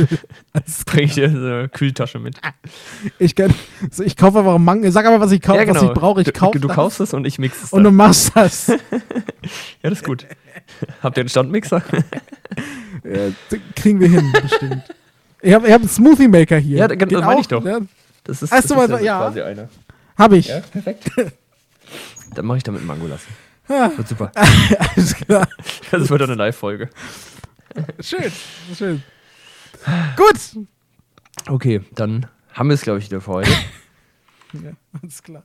Speaker 2: Alles
Speaker 1: Bring ich dir so eine Kühltasche mit.
Speaker 2: Ich, kann, so, ich kaufe einfach Mango. Sag aber, was ich kaufe, was ich brauche. Ich
Speaker 1: Du-
Speaker 2: kaufe
Speaker 1: Du
Speaker 2: das
Speaker 1: kaufst es und ich mix es
Speaker 2: und du
Speaker 1: dann.
Speaker 2: machst das.
Speaker 1: Ja, das ist gut. Habt ihr einen Standmixer?
Speaker 2: ja, das kriegen wir hin, bestimmt. Ich habe ich hab einen Smoothie Maker hier.
Speaker 1: Ja, genau,
Speaker 2: Geht
Speaker 1: meine ich doch.
Speaker 2: Ja,
Speaker 1: Das ist, das
Speaker 2: so,
Speaker 1: ist
Speaker 2: also, ja.
Speaker 1: quasi einer.
Speaker 2: habe ich.
Speaker 1: Ja, perfekt. Dann mache ich damit Mango-Lassi.
Speaker 2: Ja.
Speaker 1: Wird super.
Speaker 2: Alles klar.
Speaker 1: Das wird eine Live-Folge.
Speaker 2: Schön. Schön. Gut.
Speaker 1: Okay, dann haben wir es, glaube ich, wieder für heute.
Speaker 2: Ja, alles klar.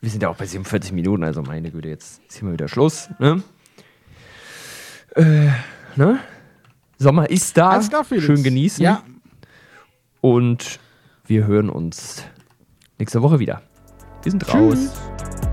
Speaker 1: Wir sind ja auch bei 47 Minuten, also meine Güte, jetzt ist hier mal wieder Schluss. Ne? Äh, ne? Sommer ist da.
Speaker 2: Alles klar, Felix.
Speaker 1: Schön genießen.
Speaker 2: Ja.
Speaker 1: Und wir hören uns nächste Woche wieder. Wir sind raus.
Speaker 2: Tschüss.